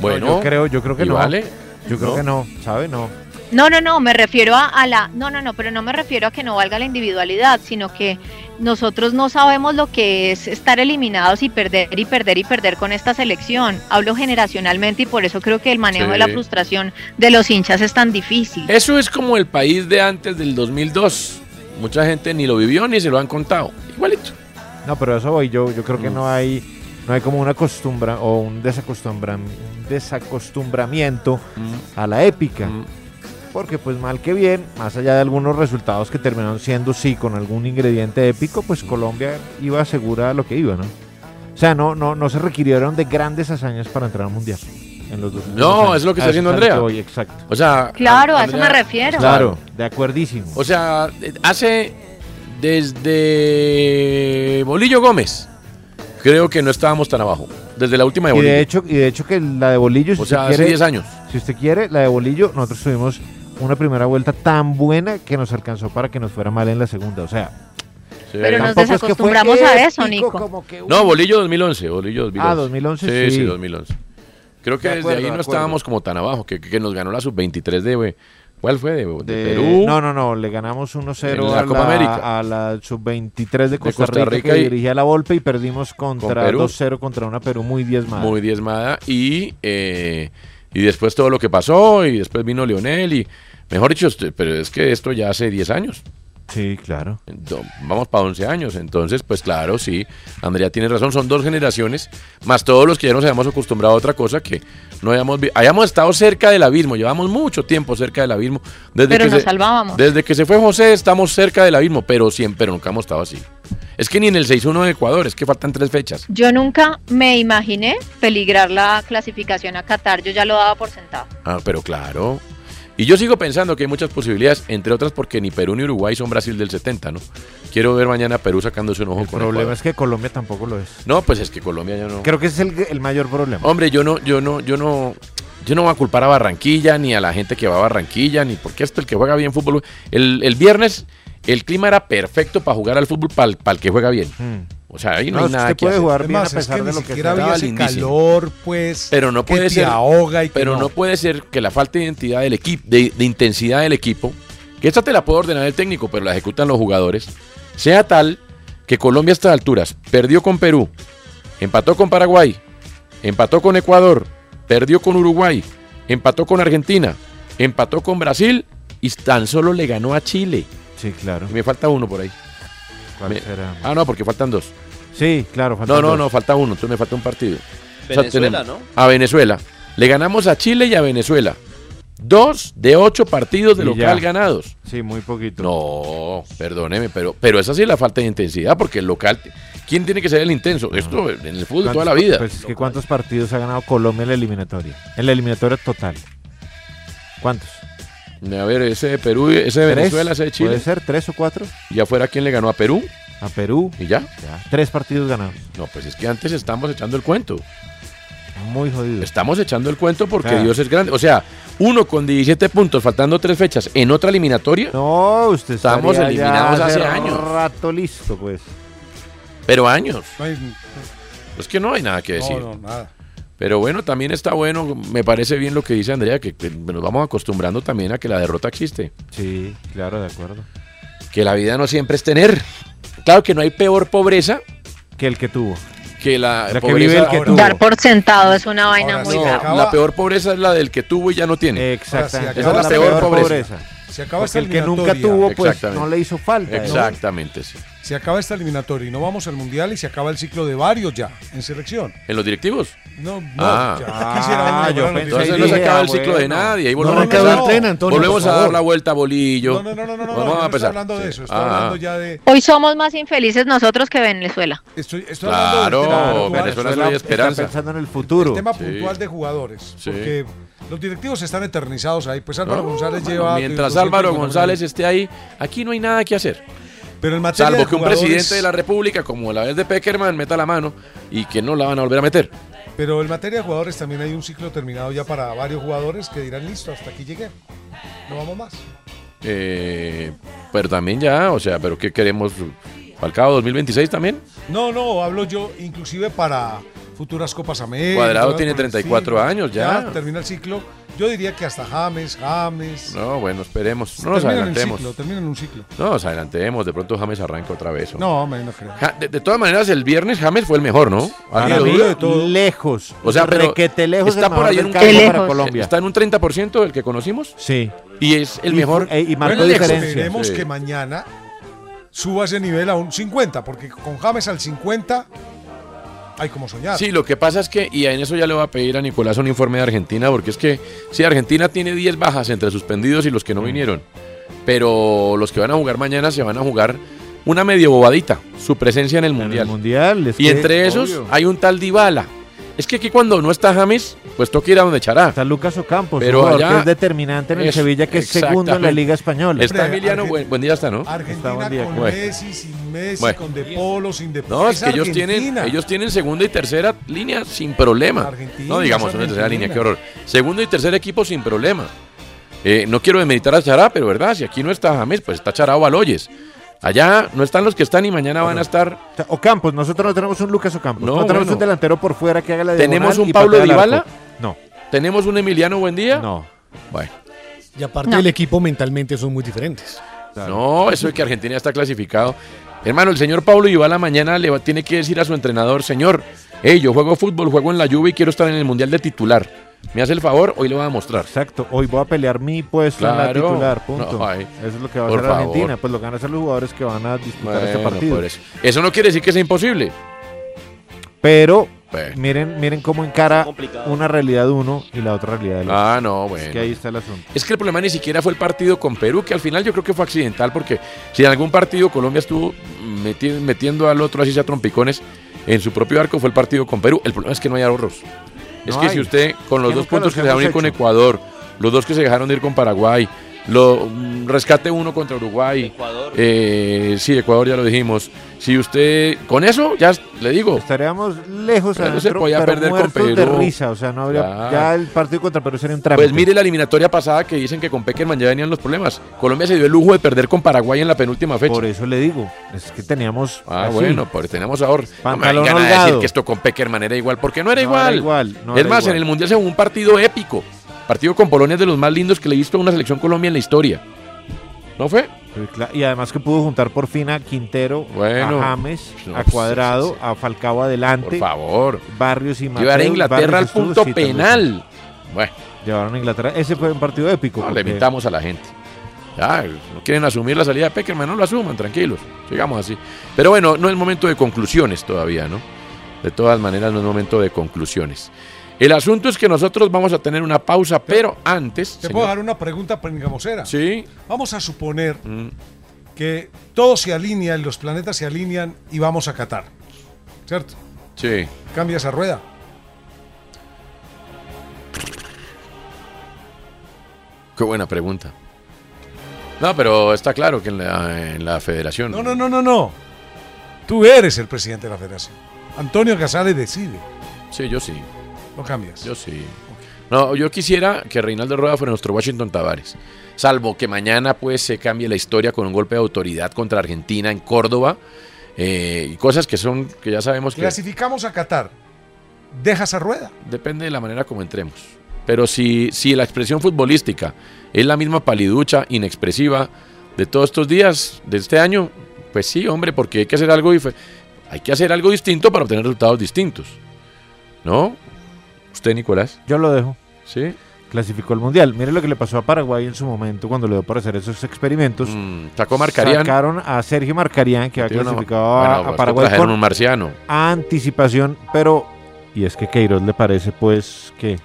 Bueno, yo creo, yo creo que no. vale. Yo creo No. que no, ¿sabe? No. No, no, no, me refiero a, a la... No, no, no, pero no me refiero a que no valga la individualidad, sino que nosotros no sabemos lo que es estar eliminados y perder y perder y perder con esta selección. Hablo generacionalmente y por eso creo que el manejo Sí. de la frustración de los hinchas es tan difícil. Eso es como el país de antes del 2002. Mucha gente ni lo vivió ni se lo han contado. Igualito. No, pero eso voy, yo, yo creo que Mm. no hay, no hay como una costumbra o un, desacostumbra, un desacostumbramiento Mm. a la épica. Porque pues mal que bien, más allá de algunos resultados que terminaron siendo sí con algún ingrediente épico, pues Colombia iba segura a lo que iba, ¿no? O sea, no, no, no se requirieron de grandes hazañas para entrar al mundial. En los dos No, años. es lo que está haciendo Andrea. exacto. O sea, Claro, a eso Andrea- me refiero. Claro, de acuerdísimo. O sea, hace desde Bolillo Gómez. Creo que no estábamos tan abajo. Desde la última de Y Bolillo. de hecho, y de hecho que la de Bolillo, si O sea, usted hace quiere, 10 años. Si usted quiere, la de Bolillo, nosotros tuvimos una primera vuelta tan buena que nos alcanzó para que nos fuera mal en la segunda. O sea, Pero nos tampoco es que fue desacostumbramos a eso, Nico. como que, No, Bolillo 2011. Bolillo 2011. Ah, 2011, sí. Sí, 2011. Creo que De desde acuerdo, ahí de no acuerdo. estábamos como tan abajo, que, que nos ganó la sub-23 de... ¿Cuál fue? De, de De- Perú. No, no, no, le ganamos 1-0 En la a, Copa la, América. a la sub-23 de Costa, Costa Rica, Rica que y- dirigía la Volpe y perdimos contra Perú. 2-0 contra una Perú muy diezmada. Muy diezmada. Y, eh, y después todo lo que pasó, y después vino Leonel, y mejor dicho, este- pero es que esto ya hace 10 años. Sí, claro. Vamos para 11 años. Entonces, pues claro, sí, Andrea tiene razón. Son dos generaciones, más todos los que ya nos habíamos acostumbrado a otra cosa que no hayamos, hayamos estado cerca del abismo. Llevamos mucho tiempo cerca del abismo. Desde Pero que nos se, salvábamos. Desde que se fue José, estamos cerca del abismo, pero siempre, nunca hemos estado así. Es que ni en el 6-1 de Ecuador, es que faltan tres fechas. Yo nunca me imaginé peligrar la clasificación a Qatar, yo ya lo daba por sentado. Ah, pero claro. Y yo sigo pensando que hay muchas posibilidades, entre otras porque ni Perú ni Uruguay son Brasil del 70, ¿no? Quiero ver mañana a Perú sacándose un ojo El con problema Ecuador. es que Colombia tampoco lo es. No, pues es que Colombia ya no. Creo que ese es el, el mayor problema. Hombre, yo no, yo no, yo no, yo no voy a culpar a Barranquilla ni a la gente que va a Barranquilla, ni porque esto el que juega bien fútbol. El, el viernes el clima era perfecto para jugar al fútbol para el, que juega bien. O sea, ahí no, No, hay nada usted que puede hacer. jugar bien Además, a es pesar que de ni lo que había ese calor, pues. Pero no que puede te ser. ahoga y que pero no. puede ser que la falta de identidad del equipo, de, de intensidad del equipo, que esta te la puede ordenar el técnico, pero la ejecutan los jugadores, sea tal que Colombia a estas alturas perdió con Perú, empató con Paraguay, empató con Ecuador, perdió con Uruguay, empató con Argentina, empató con Brasil y tan solo le ganó a Chile. Sí, claro. Y me falta uno por ahí. ¿Cuál Me- será? Ah, no, porque faltan dos. Sí, claro. faltan No, no, dos. no, falta uno, entonces me falta un partido. Venezuela, tenemos- A Venezuela. Le ganamos a Chile y a Venezuela. Dos de ocho partidos de Y local ya. ganados. Sí, muy poquito. No, perdóneme, pero, pero esa sí es la falta de intensidad, porque el local. ¿Quién tiene que ser el intenso? Esto en el fútbol toda la ¿Cuántos- vida. Pues es que ¿cuántos partidos ha ganado Colombia en la eliminatoria? En la eliminatoria total. ¿Cuántos? A ver, ese de Perú, ese de ¿Tres? Venezuela, ese de Chile. ¿Puede ser tres o cuatro? ¿Y afuera quién le ganó a Perú? A Perú. ¿Y ya? Ya, Tres partidos ganados. No, pues es que antes estamos echando el cuento. Muy jodido. Estamos echando el cuento porque Claro. Dios es grande. O sea, uno con 17 puntos, faltando tres fechas en otra eliminatoria. No, usted Estamos ya eliminados hace hace años. rato listo, pues. Pero años. No hay- Es que no hay nada que no, decir. no, nada. Pero bueno, también está bueno, me parece bien lo que dice Andrea, que, que nos vamos acostumbrando también a que la derrota existe. Sí, claro, de acuerdo. Que la vida no siempre es tener. Claro que no hay peor pobreza Que el que tuvo. que la, La que vive el que tuvo. Dar por sentado es una vaina Ahora muy No, acaba- la peor pobreza es la del que tuvo y ya no tiene. Exactamente. Esa es la peor pobreza. Se acaba Porque el que nunca tuvo, pues no le hizo falta. ¿no? Exactamente, sí. Se acaba esta eliminatoria y no vamos al mundial y se acaba el ciclo de varios ya en selección. ¿En los directivos? No, no, Ah. ya Ah, quisiera yo Entonces no se acaba el ciclo de nadie. No, volvemos, no, no, Antonio, volvemos a dar la vuelta a bolillo. No, no, no, no, no, no, Vamos a no empezar. hablando de eso, estoy Ah. hablando ya de... Hoy somos más infelices nosotros que Venezuela. Estoy, estoy hablando del Claro, tema puntual. Venezuela es Está una esperanza. pensando en el futuro. El tema Sí. puntual de jugadores. Sí. Porque los directivos están eternizados ahí. Pues Álvaro No, González lleva... mientras 200 Álvaro y González esté ahí, aquí no hay nada que hacer. Pero en materia Salvo que un presidente de la República, como la vez de Peckerman, meta la mano y que no la van a volver a meter. Pero en materia de jugadores también hay un ciclo terminado ya para varios jugadores que dirán, listo, hasta aquí llegué. No vamos más. Eh, pero también ya, o sea, ¿pero qué queremos? ¿Falcao 2026 también? No, no, hablo yo inclusive para futuras Copas América. Cuadrado tiene por el 34 estilo. años ya. termina el ciclo. Yo diría que hasta James, James. No, bueno, esperemos. No nos el adelantemos. ciclo, terminan un ciclo. No nos adelantemos. De pronto James arranca otra vez. No, me no creo. Ja- De, de todas maneras, el viernes James fue el mejor, ¿no? Para ¿Alguien lo mí, duda? de todo. lejos. O sea, pero requete lejos está el por ahí en un para. Colombia. Está en un 30% del que conocimos. Sí. Y es el Y mejor. eh, y marcó Bueno, diferencia. Esperemos Sí. que mañana suba ese nivel a un 50, porque con James al 50 hay como soñar. Sí, lo que pasa es que, y en eso ya le voy a pedir a Nicolás un informe de Argentina, porque es que si Argentina tiene 10 bajas entre suspendidos y los que no vinieron, pero los que van a jugar mañana se van a jugar una medio bobadita, su presencia en el En el Mundial. y entre esos hay un tal Dybala. Es que aquí cuando no está James, pues toca ir a donde echará. Está Lucas Ocampos, Pero allá- que es determinante en el Es- Sevilla, que es segundo en la. Liga Española. Está Emiliano, buen, buen día está, ¿no? Argentina Está buen día. con Bueno. Messi, sin Messi, Bueno. con De Polo, sin De No, es que ellos tienen, ellos tienen segunda y tercera línea sin problema. Argentina, no digamos es una tercera línea, qué horror. Segundo y tercer equipo sin problema. Eh, no quiero demeritar a Chará, pero verdad, si aquí no está James, pues está Chará o Baloyes. Allá no están los que están y mañana van a estar. Ocampos, nosotros no tenemos un Lucas Ocampos. No, No, tenemos bueno. un delantero por fuera que haga la ¿Tenemos un Pablo Dybala? No. ¿Tenemos un Emiliano Buendía? No. Bueno. Y aparte No. del equipo mentalmente son muy diferentes. No, eso de que Argentina está clasificado. Hermano, el señor Pablo Ibala mañana le va- tiene que decir a su entrenador, señor, hey, yo juego fútbol, juego en la lluvia y quiero estar en el Mundial de titular. ¿Me hace el favor? Hoy le voy a mostrar. Exacto, hoy voy a pelear mi puesto en la titular, punto. No, eso es lo que va a Por hacer Argentina, favor. pues lo que van a hacer los jugadores que van a disputar este partido. eso. Eso no quiere decir que sea imposible. Pero Bueno. miren, miren cómo encara una realidad uno y la otra realidad del otro. Ah, no, bueno. Es que ahí está el asunto. Es que el problema ni siquiera fue el partido con Perú, que al final yo creo que fue accidental, porque si en algún partido Colombia estuvo meti- metiendo al otro así sea trompicones en su propio arco, fue el partido con Perú. El problema es que no hay ahorros. Es que hay. si usted, con los Que dos puntos que se dejaron ir con. Ecuador, los dos que se dejaron ir con Paraguay, lo mm, rescate uno contra Uruguay, eh, sí, Ecuador ya lo dijimos. Si usted, con eso, ya le digo, Estaríamos lejos Pero no se adentro, podía pero perder con muertos de Perú. risa, o sea, no habría, ya el partido contra Perú sería un trámite. Pues mire la eliminatoria pasada que dicen que con Peckerman ya venían los problemas. Colombia se dio el lujo de perder con Paraguay en la penúltima fecha. Por eso le digo, es que teníamos Ah, así. bueno, pues tenemos ahora. No me vengan a decir que esto con Peckerman era igual, porque no era No igual. era igual, no es era más, igual. en el Mundial se jugó un partido épico. Partido con Polonia es de los más lindos que le he visto a una selección Colombia en la historia. ¿No fue? Pues Y además que pudo juntar por fin a Quintero, Bueno. a James, No, a Cuadrado, sí, sí, a Falcao adelante. Por favor. Barrios y Llevar a Mateus, Inglaterra al punto penal. Bueno, Llevaron a Inglaterra. Ese fue un partido épico. no, le invitamos a la gente. Ya, no quieren asumir la salida de Peckerman, no lo asuman, tranquilos. Sigamos así. Pero bueno, no es momento de conclusiones todavía, ¿no? De todas maneras, no es momento de conclusiones. El asunto es que nosotros vamos a tener una pausa, pero antes. Te señor- puedo dar una pregunta pringamosera. Sí. Vamos a suponer Mm. que todo se alinea, los planetas se alinean y vamos a Qatar. ¿Cierto? Sí. Cambia esa rueda. Qué buena pregunta. No, pero está claro que en la, en la federación. No, no, no, no, no. Tú eres el presidente de la federación. Antonio Casale decide. Sí, yo sí. No cambias. Yo sí. No, yo quisiera que Reinaldo Rueda fuera nuestro Washington Tavares. Salvo que mañana pues se cambie la historia con un golpe de autoridad contra Argentina en Córdoba. eh, y cosas que son, que ya sabemos que Clasificamos a Qatar. Deja esa rueda. depende de la manera como entremos. Pero si, si la expresión futbolística es la misma paliducha, inexpresiva de todos estos días, de este año, pues sí, hombre, porque hay que hacer algo hay que hacer algo distinto para obtener resultados distintos. ¿No? ¿Usted, Nicolás? Yo lo dejo. Sí. Clasificó el mundial. Mire lo que le pasó a Paraguay en su momento cuando le dio por hacer esos experimentos. Mm, sacó Marcarián. Sacaron a Sergio Marcarián, que había clasificado a- Bueno, a, pues que Paraguay con un marciano. anticipación, pero y es que Queiroz le parece pues que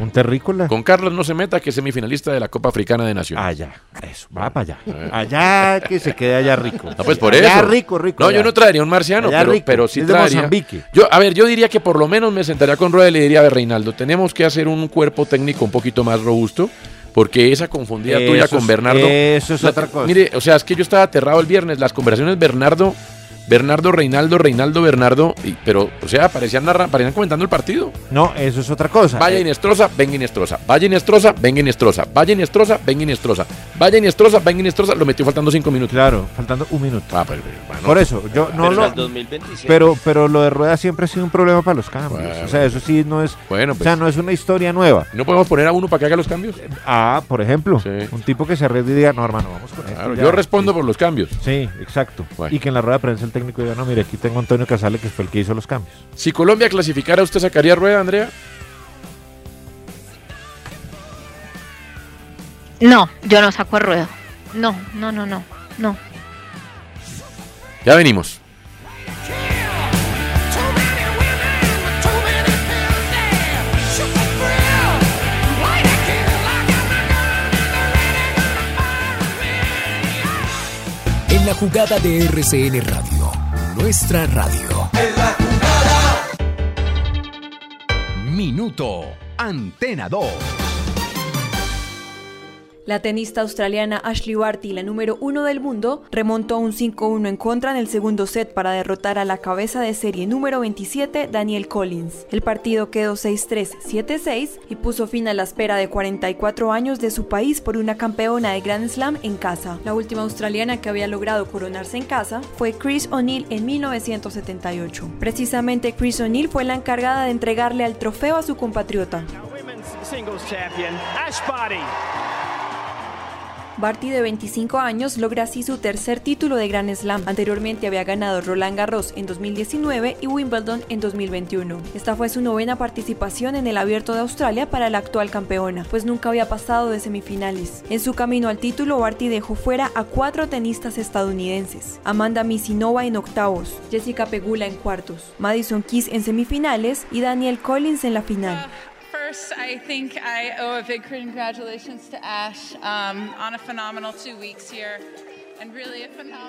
un terrícola. Con Carlos no se meta, que es semifinalista de la Copa Africana de Naciones. Allá, eso, va para allá. Allá que se quede allá rico. No, pues por Allá eso. rico, rico. No, allá. yo no traería un marciano, Allá pero, rico, pero sí es de traería. Mozambique. Yo, a ver, yo diría que por lo menos me sentaría con Rueda y le diría, a ver, Reinaldo, tenemos que hacer un cuerpo técnico un poquito más robusto. Porque esa confundida tuya con Bernardo. eso es La- otra cosa. Mire, o sea, es que yo estaba aterrado el viernes. Las conversaciones Bernardo, Bernardo, Reinaldo, Reinaldo, Bernardo. y- pero, o sea, parecían, narra- parecían comentando el partido. No, eso es otra cosa. Vaya Eh, Inestrosa, venga Inestrosa. Vaya Inestrosa, venga Inestrosa. Vaya Inestrosa, venga Inestrosa. Vaya Inestrosa, venga Inestrosa. Lo metió faltando cinco minutos. Claro, faltando un minuto. Ah, pues, bueno. Por eso, yo no Pero lo. en el 2027. Pero, pero lo de rueda siempre ha sido un problema para los cambios. o sea, eso sí no es. Bueno, O sea, pues. no es una historia nueva. ¿No podemos poner a uno para que haga los cambios? Ah, por ejemplo, un tipo que se arriesgue y diga, no, hermano, vamos con. Claro, ya". yo respondo por los cambios. Sí, exacto. Y que en la rueda de prensa el técnico diga, no, mire, aquí tengo a Antonio Casale, que fue el que hizo los cambios. Si Colombia clasificara, ¿usted sacaría rueda, Andrea? No, yo no saco a rueda. No, no, no, no, no. Ya venimos. En la jugada de RCN Radio, nuestra radio. Minuto Antena 2. La tenista australiana Ashley Barty, la número uno del mundo, remontó un 5-1 en contra en el segundo set para derrotar a la cabeza de serie número 27, Daniel Collins. El partido quedó 6-3, 7-6 y puso fin a la espera de 44 años de su país por una campeona de Grand Slam en casa. La última australiana que había logrado coronarse en casa fue Chris O'Neill en 1978. Precisamente Chris O'Neill fue la encargada de entregarle al trofeo a su compatriota. Barty, de 25 años, logra así su tercer título de Grand Slam. Anteriormente había ganado Roland Garros en 2019 y Wimbledon en 2021. Esta fue su novena participación en el Abierto de Australia para la actual campeona, pues nunca había pasado de semifinales. En su camino al título, Barty dejó fuera a cuatro tenistas estadounidenses: Amanda Misinova en octavos, Jessica Pegula en cuartos, Madison Keys en semifinales y Daniel Collins en la final. First, I think I owe a big congratulations to Ash um, on a phenomenal two weeks here.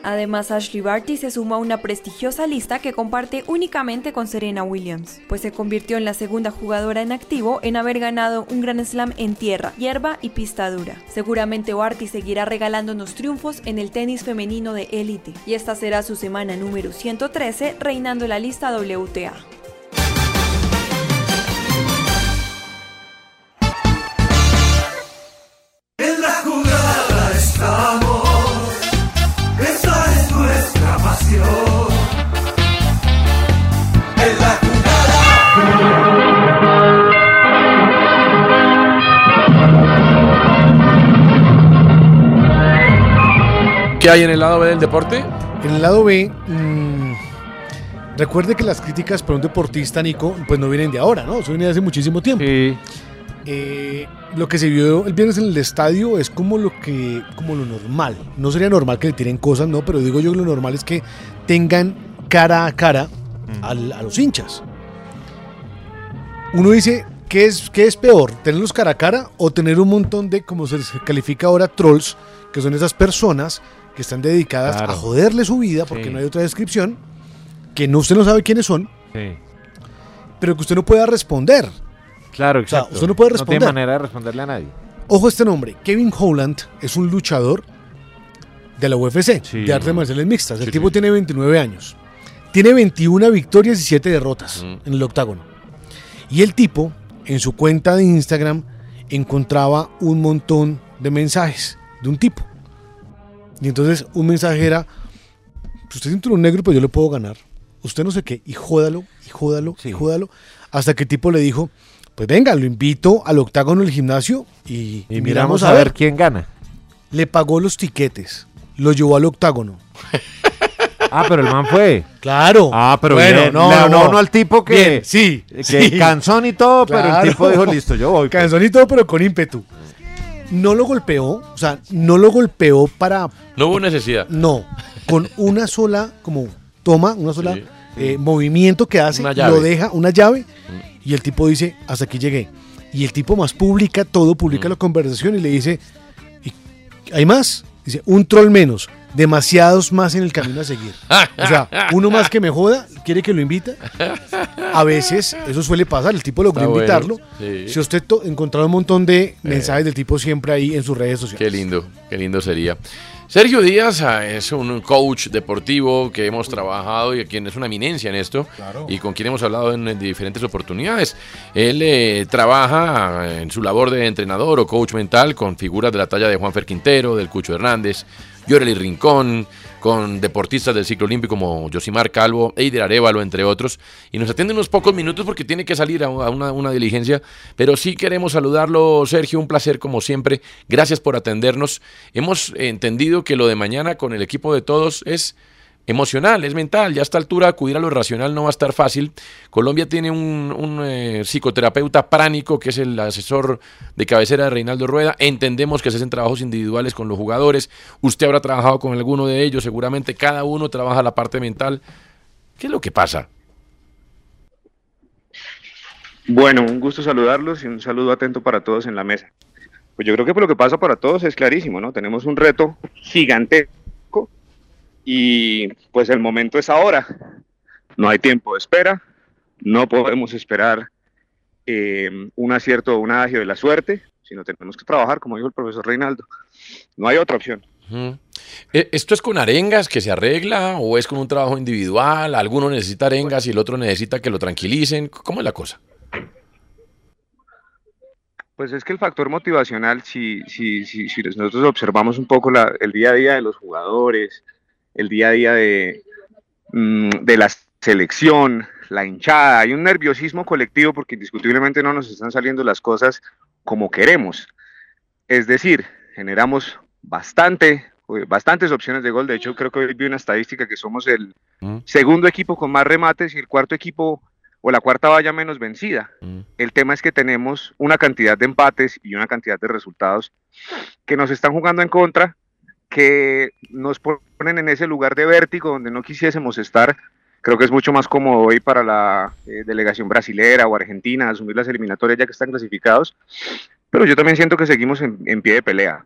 Además, Ashley Barty se suma a una prestigiosa lista que comparte únicamente con Serena Williams, pues se convirtió en la segunda jugadora en activo en haber ganado un Grand Slam en tierra, hierba y pista dura. Seguramente Barty seguirá regalándonos triunfos en el tenis femenino de élite, y esta será su semana número 113 reinando la lista WTA. ¿Qué hay en el lado B del deporte? En el lado B, mm, recuerde que las críticas para un deportista, Nico, pues no vienen de ahora, ¿no? Eso viene de hace muchísimo tiempo. Eh, lo que se vio el viernes en el estadio es como lo que, como lo normal. No sería normal que le tiren cosas, no, pero digo yo que lo normal es que tengan cara a cara al- a los hinchas. Uno dice, ¿qué es, ¿qué es peor? ¿Tenerlos cara a cara o tener un montón de, como se les califica ahora, trolls, que son esas personas que están dedicadas Claro. a joderle su vida, porque Sí. no hay otra descripción, que no usted no sabe quiénes son, pero que usted no pueda responder. Claro, O sea, exacto. usted no puede No responder. tiene manera de responderle a nadie. Ojo a este nombre, Kevin Holland es un luchador de la UFC, de artes marciales mixtas. El Sí, tipo sí. tiene 29 años. Tiene 21 victorias y 7 derrotas en el octágono. Y el tipo, en su cuenta de Instagram, encontraba un montón de mensajes de un tipo. Y entonces un mensaje era, si usted es cinturón negro, pues yo le puedo ganar. Usted no sé qué, y jódalo, y jódalo, y jódalo. Hasta que el tipo le dijo, pues venga, lo invito al octágono del gimnasio y, Y miramos a ver quién gana. Le pagó los tiquetes, lo llevó al octágono. Ah, pero el man fue. Claro. Ah, pero Bueno, bien, no, le no, abonó no. al tipo que, Bien, sí, que sí. cansón y todo, pero el tipo dijo, listo, yo voy. pues". Cansón y todo, pero con ímpetu. No lo golpeó, o sea, no lo golpeó para... No hubo necesidad. No, con una sola, como toma, una sola Sí. eh, movimiento que hace, lo deja, una llave, y el tipo dice, hasta aquí llegué. Y el tipo más publica todo, publica la conversación y le dice, "¿Y ¿hay más? Dice, un troll menos, demasiados más en el camino a seguir. O sea, uno más que me joda, quiere que lo invita. A veces eso suele pasar, el tipo logró bueno, invitarlo. sí. Si usted encontró un montón de mensajes del tipo siempre ahí en sus redes sociales. Qué lindo, qué lindo sería. Sergio Díaz ah, es un coach deportivo que hemos trabajado y quien es una eminencia en esto y con quien hemos hablado en, en diferentes oportunidades. Él eh, trabaja ah, en su labor de entrenador o coach mental con figuras de la talla de Juanfer Quintero, del Cucho Hernández, Yoreli Rincón, con deportistas del ciclo olímpico como Josimar Calvo, Eider Arevalo, entre otros. Y nos atiende unos pocos minutos porque tiene que salir a una, una diligencia. Pero sí queremos saludarlo, Sergio. Un placer como siempre. Gracias por atendernos. Hemos entendido que lo de mañana con el equipo de todos es emocional, es mental. Ya a esta altura acudir a lo racional no va a estar fácil. Colombia tiene un, eh, psicoterapeuta pránico que es el asesor de cabecera de Reinaldo Rueda. Entendemos que se hacen trabajos individuales con los jugadores. Usted habrá trabajado con alguno de ellos, seguramente cada uno trabaja la parte mental. ¿Qué es lo que pasa? Bueno, un gusto saludarlos y un saludo atento para todos en la mesa. Pues yo creo que por lo que pasa para todos es clarísimo, ¿no? Tenemos un reto gigantesco y pues el momento es ahora. No hay tiempo de espera, no podemos esperar eh, un acierto o un adagio de la suerte, sino tenemos que trabajar, como dijo el profesor Reinaldo. No hay otra opción. Eh, ¿Esto es con arengas que se arregla o es con un trabajo individual? ¿Alguno necesita arengas y el otro necesita que lo tranquilicen? ¿Cómo es la cosa? Pues es que el factor motivacional, si, si, si, si nosotros observamos un poco la- el día a día de los jugadores, el día a día de, mm, de la selección, la hinchada, hay un nerviosismo colectivo porque indiscutiblemente no nos están saliendo las cosas como queremos. Es decir, generamos bastante, eh, bastantes opciones de gol. De hecho, creo que hoy vi una estadística que somos el segundo equipo con más remates y el cuarto equipo o la cuarta valla menos vencida. El tema es que tenemos una cantidad de empates y una cantidad de resultados que nos están jugando en contra, que nos ponen en ese lugar de vértigo donde no quisiésemos estar. Creo que es mucho más cómodo hoy para la eh, delegación brasilera o argentina asumir las eliminatorias ya que están clasificados. Pero yo también siento que seguimos en, en pie de pelea.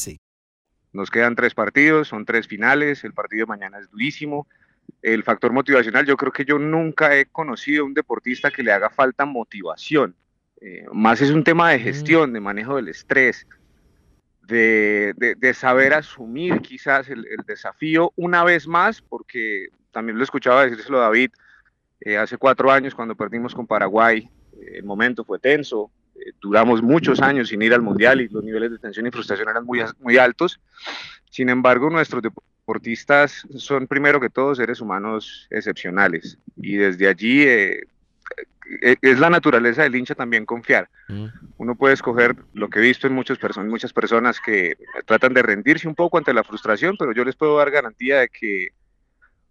Nos quedan tres partidos, son tres finales, el partido de mañana es durísimo. El factor motivacional, yo creo que yo nunca he conocido a un deportista que le haga falta motivación. Eh, más es un tema de gestión, de manejo del estrés, de, de- de saber asumir quizás el, el desafío una vez más, porque también lo escuchaba decírselo David eh, hace cuatro años cuando perdimos con Paraguay, eh, el momento fue tenso, duramos muchos años sin ir al Mundial y los niveles de tensión y frustración eran muy, muy altos. Sin embargo, nuestros deportistas son primero que todo seres humanos excepcionales y desde allí eh, eh, es la naturaleza del hincha también confiar. Uno puede escoger lo que he visto en muchas personas, muchas personas que tratan de rendirse un poco ante la frustración, pero yo les puedo dar garantía de que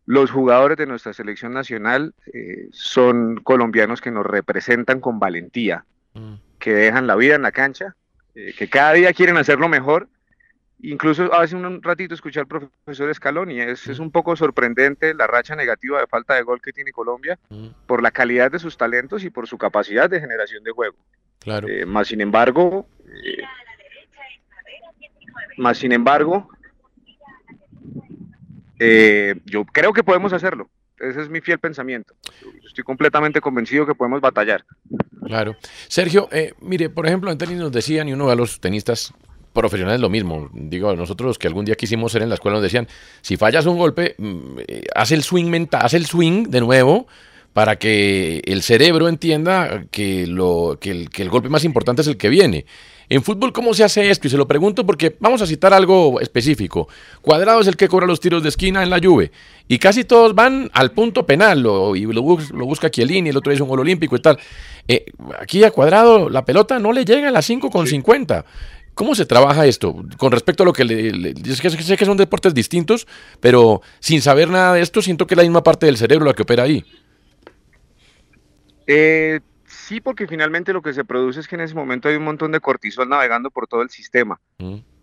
los jugadores de nuestra selección nacional eh, son colombianos que nos representan con valentía, que dejan la vida en la cancha, eh, que cada día quieren hacerlo mejor. Incluso hace un ratito escuché al profesor Scaloni, es, es un poco sorprendente la racha negativa de falta de gol que tiene Colombia por la calidad de sus talentos y por su capacidad de generación de juego. Claro. Eh, más sin embargo, eh, más sin embargo, eh, yo creo que podemos hacerlo. Ese es mi fiel pensamiento. Estoy completamente convencido que podemos batallar. Claro. Sergio, eh, mire, por ejemplo, en tenis nos decían, y uno a los tenistas profesionales lo mismo. Digo, nosotros que algún día quisimos ser en la escuela nos decían, si fallas un golpe, mm, eh, haz el swing mental, haz el swing de nuevo para que el cerebro entienda que, lo, que el golpe más importante es el que viene. En fútbol, ¿cómo se hace esto? Y se lo pregunto porque vamos a citar algo específico. Cuadrado es el que cobra los tiros de esquina en la Juve. Y casi todos van al punto penal. lo- y lo, bus- lo busca Chiellini, el otro es un gol olímpico y tal. Eh, aquí a Cuadrado la pelota no le llega a las 5 con 50. ¿Cómo se trabaja esto? Con respecto a lo que le... sé, que, sé que son deportes distintos, pero sin saber nada de esto, siento que es la misma parte del cerebro la que opera ahí. Eh, sí, porque finalmente lo que se produce es que en ese momento hay un montón de cortisol navegando por todo el sistema.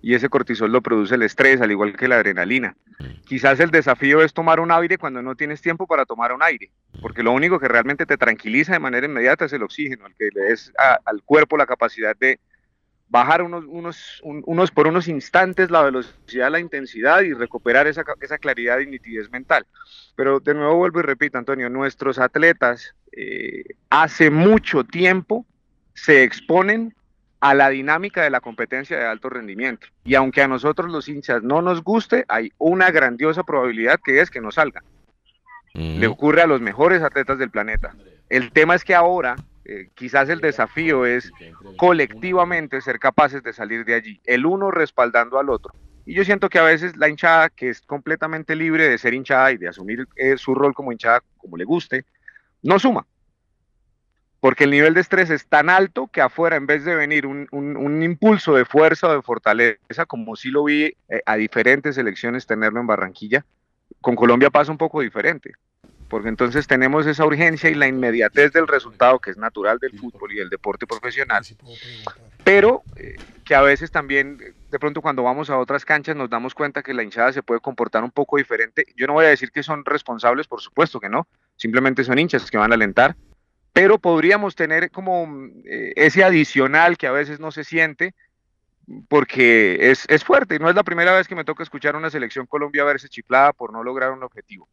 Y ese cortisol lo produce el estrés, al igual que la adrenalina. Quizás el desafío es tomar un aire cuando no tienes tiempo para tomar un aire, porque lo único que realmente te tranquiliza de manera inmediata es el oxígeno, el que le des a- al cuerpo la capacidad de bajar unos, unos, un- unos por unos instantes la velocidad, la intensidad y recuperar esa, esa claridad y nitidez mental. Pero de nuevo vuelvo y repito, Antonio, nuestros atletas eh, hace mucho tiempo se exponen a la dinámica de la competencia de alto rendimiento. Y aunque a nosotros los hinchas no nos guste, hay una grandiosa probabilidad que es que no salgan. Le ocurre a los mejores atletas del planeta. El tema es que ahora eh, quizás el desafío es colectivamente ser capaces de salir de allí, el uno respaldando al otro. Y yo siento que a veces la hinchada, que es completamente libre de ser hinchada y de asumir eh, su rol como hinchada como le guste, no suma. Porque el nivel de estrés es tan alto que afuera, en vez de venir un, un- un impulso de fuerza o de fortaleza, como sí lo vi eh, a diferentes elecciones tenerlo en Barranquilla, con Colombia pasa un poco diferente. Porque entonces tenemos esa urgencia y la inmediatez del resultado, que es natural del fútbol y del deporte profesional, pero eh, que a veces también, de pronto cuando vamos a otras canchas nos damos cuenta que la hinchada se puede comportar un poco diferente. Yo no voy a decir que son responsables, por supuesto que no, simplemente son hinchas que van a alentar, pero podríamos tener como eh, ese adicional que a veces no se siente porque es, es fuerte. Y no es la primera vez que me toca escuchar a una selección Colombia verse chiflada por no lograr un objetivo.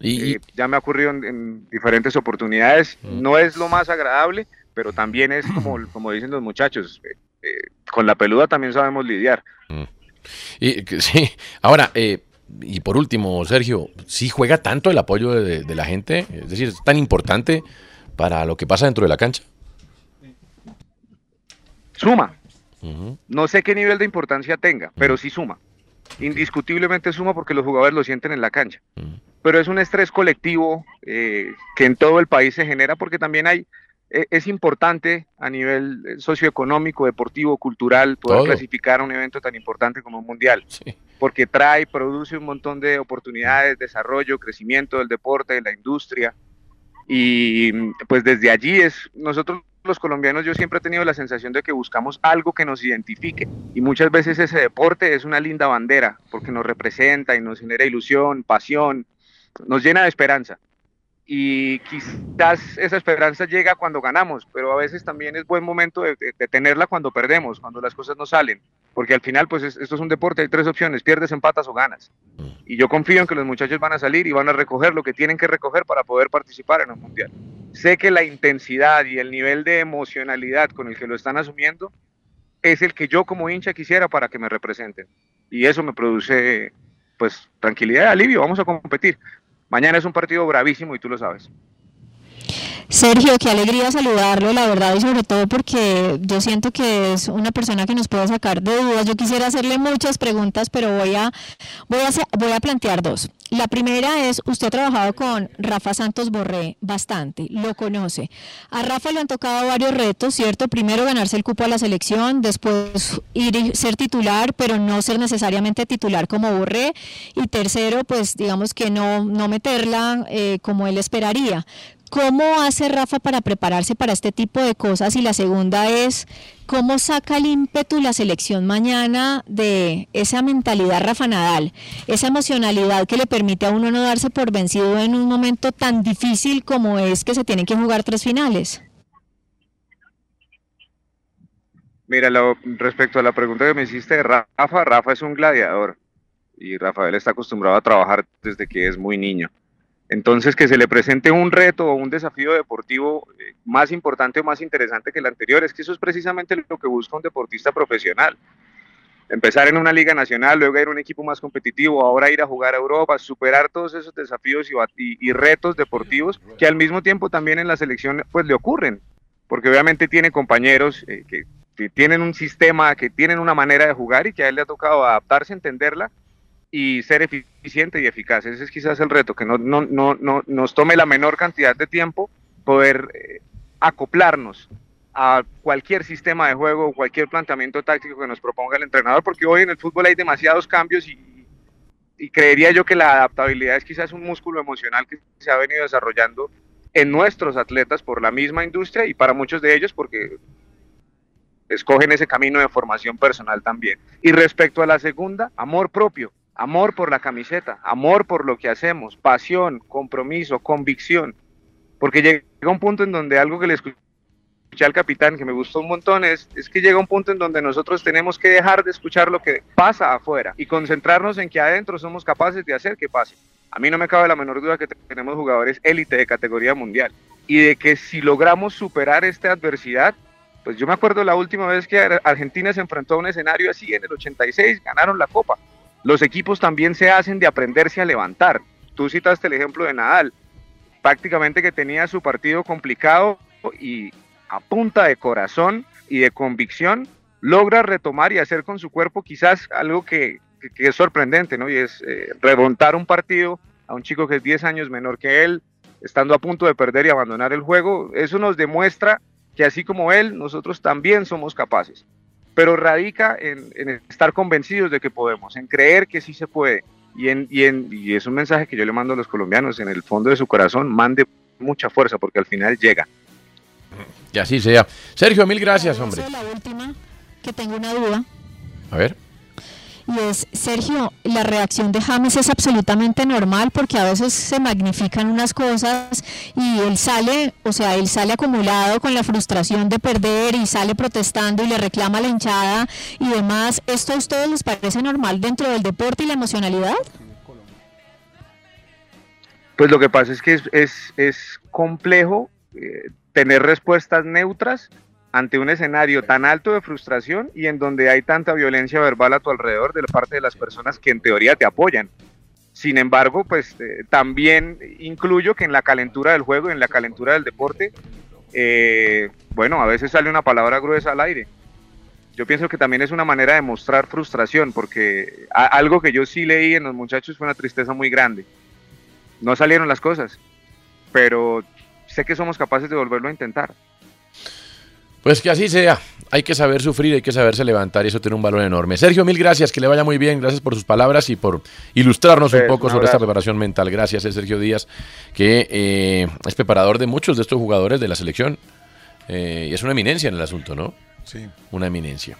Y, Eh, ya me ha ocurrido en, en diferentes oportunidades. No es lo más agradable, pero también es como, como dicen los muchachos, eh, eh, con la peluda también sabemos lidiar. Y, que- sí, ahora, y por último, Sergio, ¿sí juega tanto el apoyo de, de la gente? Es decir, ¿es tan importante para lo que pasa dentro de la cancha? Suma. No sé qué nivel de importancia tenga, pero sí suma. Indiscutiblemente suma porque los jugadores lo sienten en la cancha. Pero es un estrés colectivo eh, que en todo el país se genera porque también hay, eh, es importante a nivel eh, socioeconómico, deportivo, cultural, poder Todo. clasificar a un evento tan importante como un mundial. Porque trae, produce un montón de oportunidades, desarrollo, crecimiento del deporte, de la industria. Y pues desde allí es, nosotros los colombianos yo siempre he tenido la sensación de que buscamos algo que nos identifique y muchas veces ese deporte es una linda bandera porque nos representa y nos genera ilusión, pasión, nos llena de esperanza. Y quizás esa esperanza llega cuando ganamos, pero a veces también es buen momento de, de- de tenerla cuando perdemos, cuando las cosas no salen, porque al final pues es- esto es un deporte, hay tres opciones, pierdes, empatas o ganas. Y yo confío en que los muchachos van a salir y van a recoger lo que tienen que recoger para poder participar en un mundial. Sé que la intensidad y el nivel de emocionalidad con el que lo están asumiendo es el que yo como hincha quisiera para que me representen. Y eso me produce pues tranquilidad y alivio, vamos a competir. Mañana es un partido bravísimo y tú lo sabes. Sergio, qué alegría saludarlo, la verdad, y sobre todo porque yo siento que es una persona que nos puede sacar de dudas. Yo quisiera hacerle muchas preguntas, pero voy a, voy a, voy a plantear dos. La primera es, usted ha trabajado con Rafa Santos Borré bastante, lo conoce. A Rafa le han tocado varios retos, ¿cierto? Primero ganarse el cupo a la selección, después ir y ser titular, pero no ser necesariamente titular como Borré. Y tercero, pues digamos que no, no meterla eh, como él esperaría. ¿Cómo hace Rafa para prepararse para este tipo de cosas? Y la segunda es, ¿cómo saca el ímpetu la selección mañana de esa mentalidad Rafa Nadal, esa emocionalidad que le permite a uno no darse por vencido en un momento tan difícil como es que se tienen que jugar tres finales? Mira, lo- respecto a la pregunta que me hiciste Rafa, Rafa es un gladiador y Rafael está acostumbrado a trabajar desde que es muy niño. Entonces, que se le presente un reto o un desafío deportivo eh, más importante o más interesante que el anterior, es que eso es precisamente lo que busca un deportista profesional. Empezar en una liga nacional, luego ir a un equipo más competitivo, ahora ir a jugar a Europa, superar todos esos desafíos y, retos deportivos que al mismo tiempo también en la selección pues le ocurren, porque obviamente tiene compañeros eh, que, que tienen un sistema, que tienen una manera de jugar y que a él le ha tocado adaptarse, entenderla y ser eficiente y eficaz. Ese es quizás el reto, que no, no, no, no nos tome la menor cantidad de tiempo poder eh, acoplarnos a cualquier sistema de juego, cualquier planteamiento táctico que nos proponga el entrenador, porque hoy en el fútbol hay demasiados cambios y, y creería yo que la adaptabilidad es quizás un músculo emocional que se ha venido desarrollando en nuestros atletas por la misma industria y para muchos de ellos porque escogen ese camino de formación personal también. Y respecto a la segunda, amor propio, amor por la camiseta, amor por lo que hacemos, pasión, compromiso, convicción, porque llega un punto en donde algo que le escuché al capitán que me gustó un montón es, es que llega un punto en donde nosotros tenemos que dejar de escuchar lo que pasa afuera y concentrarnos en que adentro somos capaces de hacer que pase. A mí no me cabe la menor duda que tenemos jugadores élite de categoría mundial y de que si logramos superar esta adversidad, pues yo me acuerdo la última vez que Ar- Argentina se enfrentó a un escenario así en el 86, ganaron la Copa. Los equipos también se hacen de aprenderse a levantar. Tú citaste el ejemplo de Nadal, prácticamente que tenía su partido complicado y a punta de corazón y de convicción logra retomar y hacer con su cuerpo quizás algo que, es sorprendente, ¿no? Y es eh, remontar un partido a un chico que es 10 años menor que él, estando a punto de perder y abandonar el juego. Eso nos demuestra que así como él, nosotros también somos capaces. Pero radica en, en estar convencidos de que podemos, en creer que sí se puede. Y, en, y, en- y es un mensaje que yo le mando a los colombianos, en el fondo de su corazón, mande mucha fuerza porque al final llega. Que así sea. Sergio, mil gracias, hombre. La última, que tengo una duda. A ver. Y es, Sergio, la reacción de James es absolutamente normal porque a veces se magnifican unas cosas y él sale, o sea, él sale acumulado con la frustración de perder y sale protestando y le reclama la hinchada y demás. ¿Esto a ustedes les parece normal dentro del deporte y la emocionalidad? Pues lo que pasa es que es, es, es complejo eh, tener respuestas neutras ante un escenario tan alto de frustración y en donde hay tanta violencia verbal a tu alrededor de la parte de las personas que en teoría te apoyan. Sin embargo, pues eh, también incluyo que en la calentura del juego, en la calentura del deporte, eh, bueno, a veces sale una palabra gruesa al aire. Yo pienso que también es una manera de mostrar frustración, porque algo que yo sí leí en los muchachos fue una tristeza muy grande. No salieron las cosas, pero sé que somos capaces de volverlo a intentar. Pues que así sea. Hay que saber sufrir, hay que saberse levantar y eso tiene un valor enorme. Sergio, mil gracias, que le vaya muy bien. Gracias por sus palabras y por ilustrarnos un Pues, poco un sobre esta preparación mental. Gracias, es Sergio Díaz, que eh, es preparador de muchos de estos jugadores de la selección. Eh, y es una eminencia en el asunto, ¿no? Sí. Una eminencia.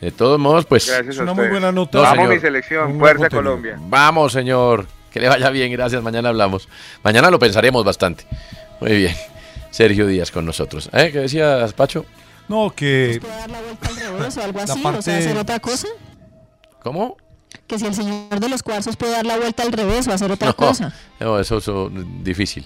De todos modos, pues. Gracias Es una muy buena nota. No, Vamos señor. mi selección, fuerza. Colombia. Vamos, señor. Que le vaya bien, gracias. Mañana hablamos. Mañana lo pensaremos bastante. Muy bien. Sergio Díaz con nosotros. ¿Eh? ¿Qué decías, Pacho? No, que revés o algo La así, o parte- sea, hacer otra cosa. ¿Cómo? Que si el señor de los cuarzos puede dar la vuelta al revés o hacer otra No, cosa. no, eso es difícil.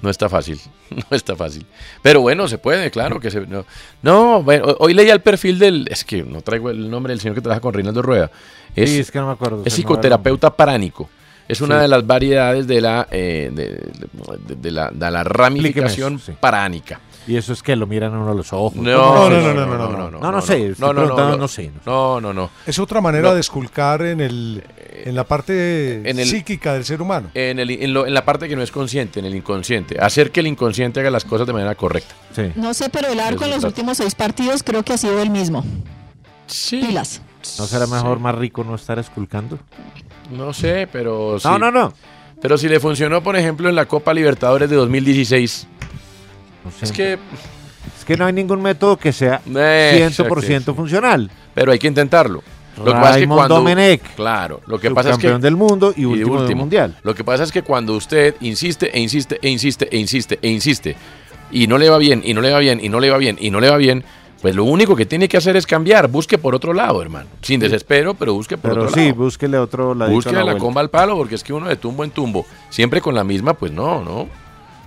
No está fácil. No está fácil. Pero bueno, se puede, claro que se. No, no bueno, hoy leía el perfil del. Es que no traigo el nombre del señor que trabaja con Reinaldo Rueda. Es, Sí, es que no me acuerdo, Es psicoterapeuta paránico. Es una Sí. de las variedades de la, eh, de, de- de la, de la ramificación eso, sí. paránica. Y eso es que lo miran a uno a los ojos. No, ¿Cómo no, no, no, no, no, no, No, no sé. no, no, no, no sé. No, no, no. es otra manera No. de esculcar en el en la parte En el- psíquica del ser humano. En, el, en, lo- en la parte que no es consciente, en el inconsciente. Hacer que el inconsciente haga las cosas de manera correcta. No sé, pero el arco en los últimos seis partidos creo que ha sido el mismo. Sí. Pilas. ¿No será mejor, más rico no estar esculcando? No sé, pero No, sí. no, no. Pero si le funcionó, por ejemplo, en la Copa Libertadores de 2016. Es que. Es que no hay ningún método que sea Eh, 100% exacto. funcional. Pero hay que intentarlo. Lo que pasa es que cuando. Domenech, claro, lo que pasa es que. del mundo y último del mundial. Lo que pasa es que cuando usted insiste e insiste e insiste e insiste e insiste y no le va bien, y no le va bien, y no le va bien, y no le va bien, pues lo único que tiene que hacer es cambiar. Busque por otro lado, hermano. Sin desespero, pero busque por Pero otro sí, lado. búsquele otro ladito. Busque la, vuelta. comba al palo, porque es que uno de tumbo en tumbo, siempre con la misma, pues no, ¿no?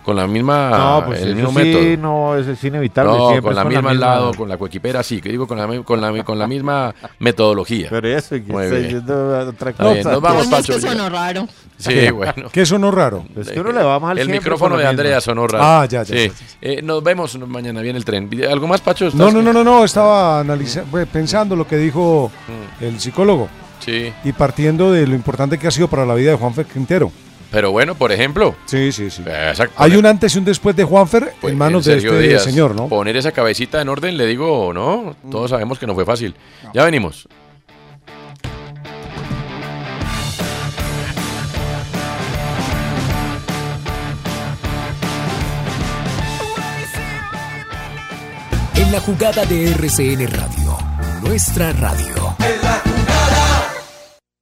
Con la misma, No, pues el mismo sí, método. no, eso es inevitable. No, siempre con es la misma al lado, con la coequipera, sí, que digo con la, con la, con la misma metodología. Pero eso, que Muy está bien. diciendo otra Está bien, cosa. nos vamos, Pues no es Pacho. que sonó raro. Sí, ¿Qué? bueno. ¿Qué sonó raro? Es que uno le va mal El siempre micrófono de Andrea sonó raro. Ah, ya, ya, Sí. ya, Eh, nos vemos mañana, viene el tren. ¿Algo más, Pacho? No, ¿Estás- no, no, no, no, estaba analizando, pensando lo que dijo Mm. el psicólogo Sí. y partiendo de lo importante que ha sido para la vida de Juanfer Quintero. Pero bueno, por ejemplo. Sí, sí, sí. Exacto. Hay un antes y un después de Juanfer Pues, en manos en de este Díaz, señor, ¿no? Poner esa cabecita en orden, le digo, no, todos sabemos que no fue fácil. Ya venimos. En la jugada de RCN Radio, nuestra radio. En la